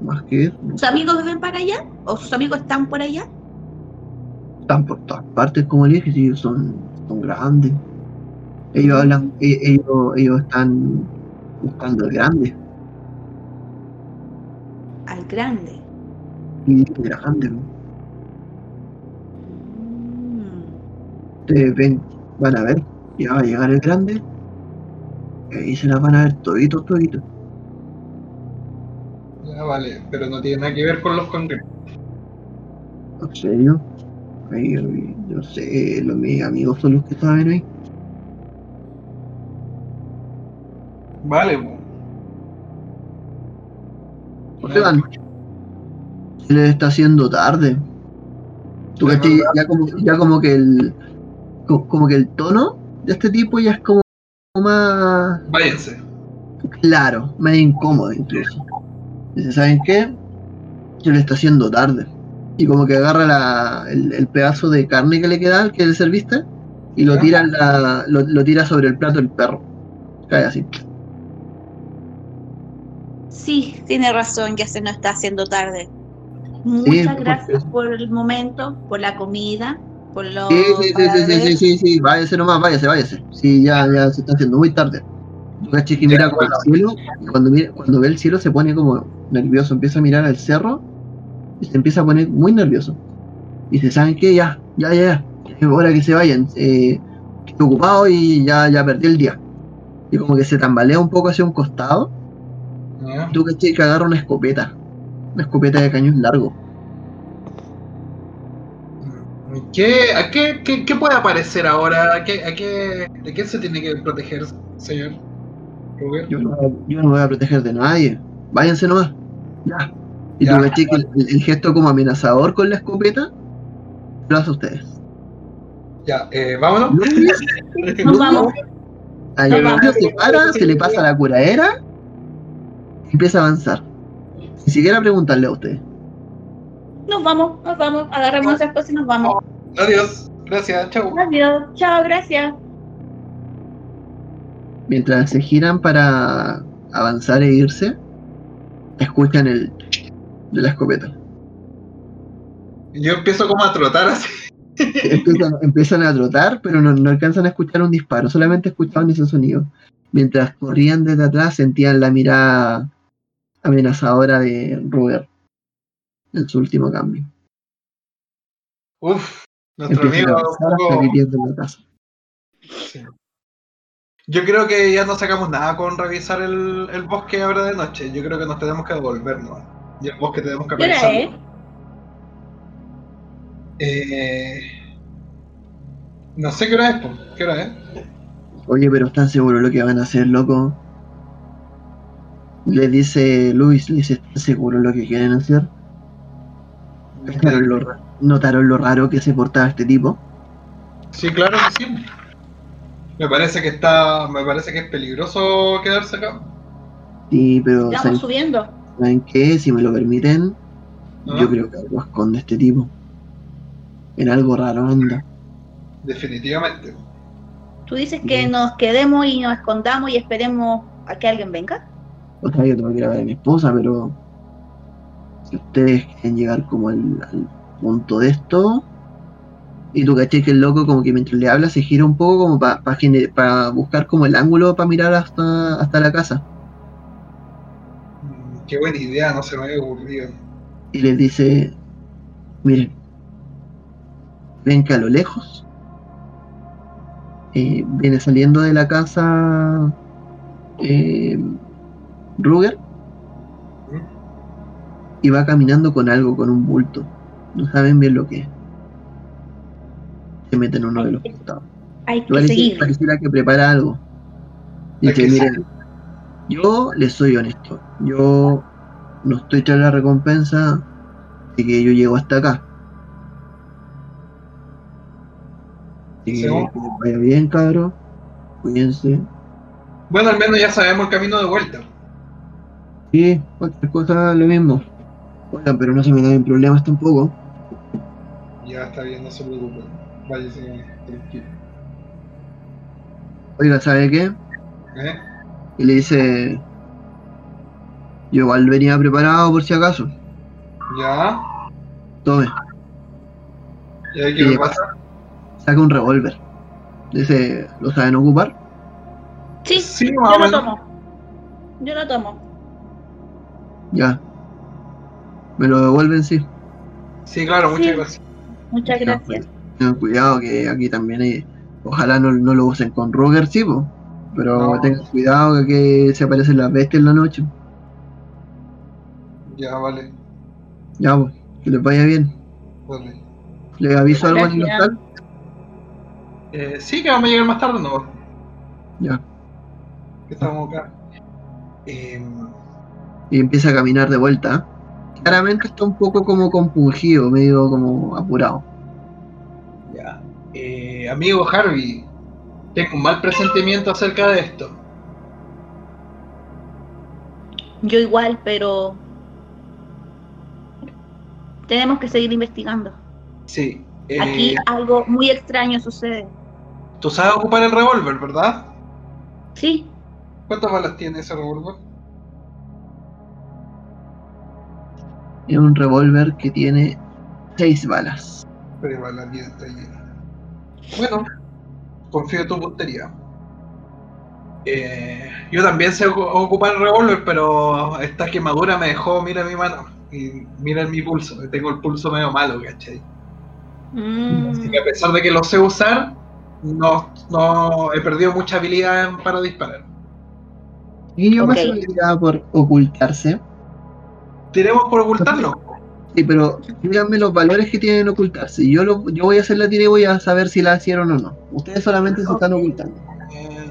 Más que eso. ¿Sus amigos viven para allá? ¿O sus amigos están por allá? Están por todas partes, como le dije, si ellos son, son grandes. Ellos hablan, e- ellos, ellos están buscando el grande. Al grande. Y el grande, ¿no? Mm. Ustedes ven, van a ver Ya va a llegar el grande. Y ahí se las van a ver toditos, toditos. Ya vale, pero no tiene nada que ver con los congresos. ¿En serio? Ay, ay, no sé, los mis amigos son los que saben ahí. Vale, po. Oigan, se les está haciendo tarde. ¿Tú verdad. Ya como, ya como que el co- como que el tono de este tipo ya es como más váyanse. claro, más incómodo incluso. Dice, ¿saben qué? Se le está haciendo tarde. Y como que agarra la, el, el pedazo de carne que le queda al que le serviste y lo tira, en la, lo, lo tira sobre el plato del perro. Cae así. Sí, tiene razón, ya se nos está haciendo tarde. Muchas gracias por el momento, por la comida, por lo Sí, sí, sí, sí, sí, sí, sí, sí, váyase nomás, váyase, váyase. Sí, ya, ya se está haciendo muy tarde. Ya, mira como el cielo, y cuando, mira, cuando ve el cielo se pone como nervioso, empieza a mirar al cerro y se empieza a poner muy nervioso. Y dice, ¿saben qué? Ya, ya, ya, ya, es hora que se vayan. Eh, estoy ocupado y ya, ya perdí el día. Y como que se tambalea un poco hacia un costado, tú que agarra una escopeta, una escopeta de cañón largo. ¿Qué, a qué, qué, qué puede aparecer ahora? ¿A qué, a qué, ¿De qué se tiene que proteger, señor? Yo no, yo no me voy a proteger de nadie. Váyanse nomás. Ya. Y tú que el, el gesto como amenazador con la escopeta lo hace a ustedes. Ya, eh, vámonos. Nos vamos. Vamos. se para, se le pasa la curadera y empieza a avanzar. Ni siquiera preguntarle a ustedes. Nos vamos, nos vamos, agarramos nuestras cosas y nos vamos. Adiós. Gracias, chau. Adiós, chao, gracias. Mientras se giran para avanzar e irse, escuchan el de la escopeta. Yo empiezo como a trotar así. empiezan, empiezan a trotar, pero no, no alcanzan a escuchar un disparo, solamente escuchaban ese sonido. Mientras corrían desde atrás, sentían la mirada amenazadora de Robert en su último cambio. Uf, nuestro amigo poco- la casa. Sí. Yo creo que ya no sacamos nada con revisar el, el bosque ahora de noche. Yo creo que nos tenemos que devolvernos. Y el bosque tenemos que ¿Qué hora revisarlo. es? Eh, no sé qué hora es. ¿Qué hora es? Oye, pero ¿están seguros lo que van a hacer, loco? Le dice Luis, le dice, ¿están seguros lo que quieren hacer? ¿Notaron lo, notaron lo raro que se portaba este tipo? Sí, claro que sí. Me parece que está. Me parece que es peligroso quedarse acá. Sí, pero Estamos ¿saben, subiendo. ¿saben qué? Si me lo permiten, ¿no? yo creo que algo esconde este tipo. En algo raro anda. Definitivamente. Tú dices que nos quedemos y nos escondamos y esperemos a que alguien venga. O sea, yo tengo que ir a ver a mi esposa, pero si ustedes quieren llegar como al, al punto de esto, y tú caché que el loco como que mientras le habla se gira un poco como para buscar como el ángulo para mirar hasta, hasta la casa. Mm, Qué buena idea, no se me había ocurrido. Y les dice, miren, ven que a lo lejos eh, viene saliendo de la casa eh, Ruger ¿Mm? y va caminando con algo, con un bulto. No saben bien lo que es. Se mete en uno de los costados. Hay que Parece- seguir. pareciera que prepara algo. Dice, que miren, yo les soy honesto. Yo no estoy tras la recompensa de que yo llego hasta acá. Así que, Sí. que vaya bien, cabros. Cuídense. Bueno, al menos ya sabemos el camino de vuelta. Sí, cualquier cosa lo mismo. Oigan, pero no se me den problemas tampoco. Ya está bien, no se preocupen. Váyase tranquilo. Oiga, ¿sabe qué? ¿Eh? Y le dice, yo igual venía preparado por si acaso. Ya. Tome, ¿Y ahí qué me pasa? saca un revólver. Dice, ¿lo saben ocupar? Sí, Sí, yo más o lo menos. tomo. Yo lo tomo. Ya. Me lo devuelven, sí. Sí, claro, muchas Sí. gracias. Muchas gracias. pues, Tengan cuidado que aquí también hay, Ojalá no, no lo usen con Ruger, sí, po. pero No. tengan cuidado que se aparecen las bestias en la noche. Ya, vale. Ya, pues, que les vaya bien. vale. ¿Les aviso algo en el Gracias. local? Eh, sí, que vamos a llegar más tarde, no. Ya. Que estamos acá. Eh, Y empieza a caminar de vuelta. Claramente está un poco como compungido, medio como apurado. ya. Eh, amigo Harvey, tengo un mal presentimiento acerca de esto. Yo igual, pero tenemos que seguir investigando. Sí. eh, Aquí algo muy extraño sucede. Tú sabes ocupar el revólver, ¿verdad? Sí, ¿Cuántas balas tiene ese revólver? Es un revólver que tiene seis balas. Pero balas bien. Bueno, confío en tu puntería. Eh, yo también sé ocu- ocupar el revólver, pero esta quemadura me dejó, mira mi mano y mira mi pulso. Tengo el pulso medio malo, ¿cachai? Mm, Así que a pesar de que lo sé usar, no, no he perdido mucha habilidad para disparar. Y yo Ok. me hace una tirada por ocultarse. Tiremos por ocultarlo. Sí, pero díganme los valores que tienen ocultarse. Yo, lo, yo voy a hacer la tira y voy a saber si la hicieron o no. Ustedes solamente se están ocultando. Eh,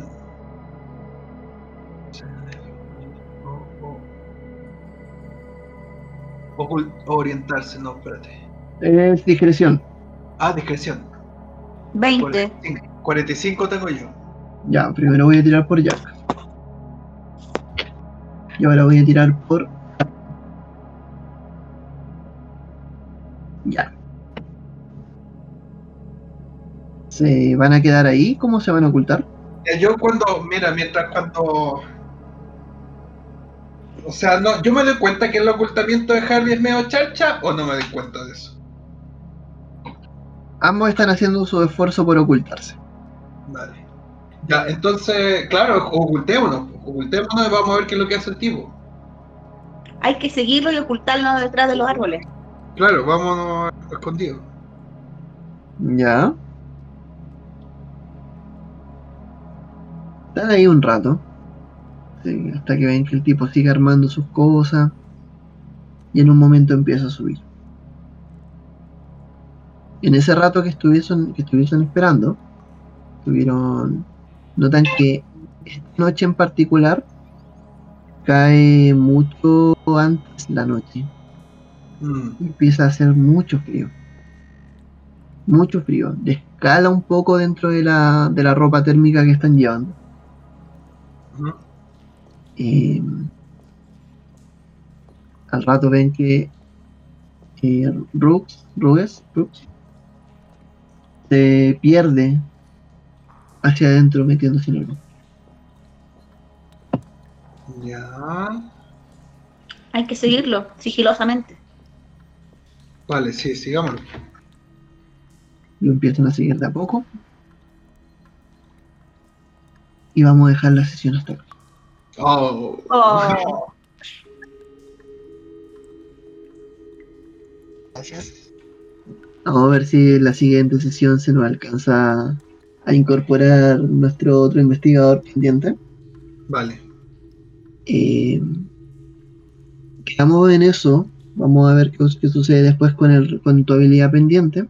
ocult- orientarse, no, espérate. Es discreción. Ah, discreción. 20. 45, 45 tengo yo. Ya, primero voy a tirar por Jack. Y ahora voy a tirar por. Ya. ¿Se van a quedar ahí? ¿Cómo se van a ocultar? Eh, Yo cuando, mira, mientras cuando... O sea, no, yo me doy cuenta que el ocultamiento de Harvey es medio charcha o no me doy cuenta de eso. Ambos están haciendo su esfuerzo por ocultarse. Vale. Ya, entonces, claro, ocultémonos, ocultémonos y vamos a ver qué es lo que hace el tipo. Hay que seguirlo y ocultarlo detrás de los árboles. Claro, vámonos escondidos. Ya. Están ahí un rato. Hasta que ven que el tipo sigue armando sus cosas. Y en un momento empieza a subir. En ese rato que estuviesen, que estuviesen esperando, tuvieron. Notan que esta noche en particular cae mucho antes la noche. Mm, empieza a hacer mucho frío. Mucho frío. Descala un poco dentro de la, de la ropa térmica que están llevando. Eh, al rato ven que eh, Ruges, se pierde hacia adentro metiéndose en el bosque. Ya. Hay que seguirlo sigilosamente. Vale, sí, sigámoslo. Lo empiezan a seguir de a poco. Y vamos a dejar la sesión hasta acá. Oh, Oh, Gracias. Vamos a ver si en la siguiente sesión se nos alcanza a incorporar nuestro otro investigador pendiente. vale. Eh, quedamos en eso. Vamos a ver qué, qué sucede después con, el, con tu habilidad pendiente.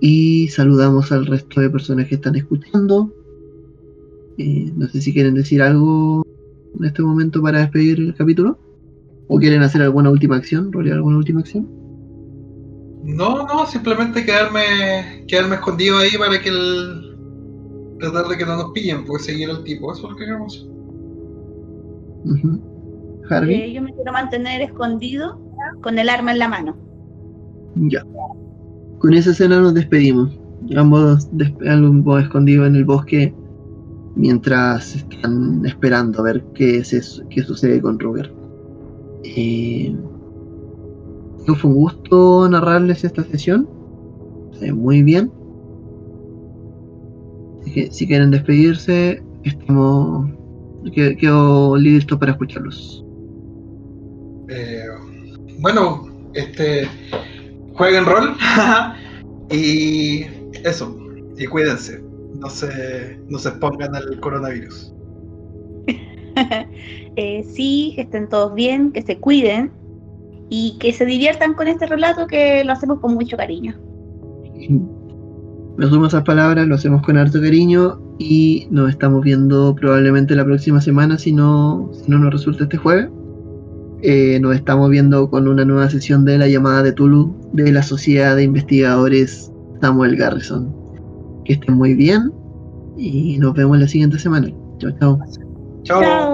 Y saludamos al resto de personas que están escuchando. Eh, no sé si quieren decir algo en este momento para despedir el capítulo. ¿O quieren hacer alguna última acción? ¿Rolear alguna última acción? No, no, simplemente quedarme, quedarme escondido ahí para que el. tratar de que no nos pillen, pues seguir al tipo, eso es lo que queremos. Ujú. Harvey. eh, yo me quiero mantener escondido con el arma en la mano. Ya. Con esa escena nos despedimos. Ambos, despe- ambos escondidos en el bosque mientras están esperando a ver qué, se, qué sucede con Robert. Eh, fue un gusto narrarles esta sesión. Eh, muy bien. Así que si quieren despedirse, estamos. que- Quedo listo para escucharlos. Eh, bueno, este. Jueguen rol. y. eso. Y cuídense. No se, no se expongan al coronavirus. Eh, sí, que estén todos bien, que se cuiden y que se diviertan con este relato que lo hacemos con mucho cariño. Me sumo a esas palabras, lo hacemos con harto cariño y nos estamos viendo probablemente la próxima semana si no, si no nos resulta este jueves. Eh, nos estamos viendo con una nueva sesión de la llamada de Tulu de la Sociedad de Investigadores Samuel Garrison. Que estén muy bien y nos vemos la siguiente semana. Chao, chao. Chao. Chao.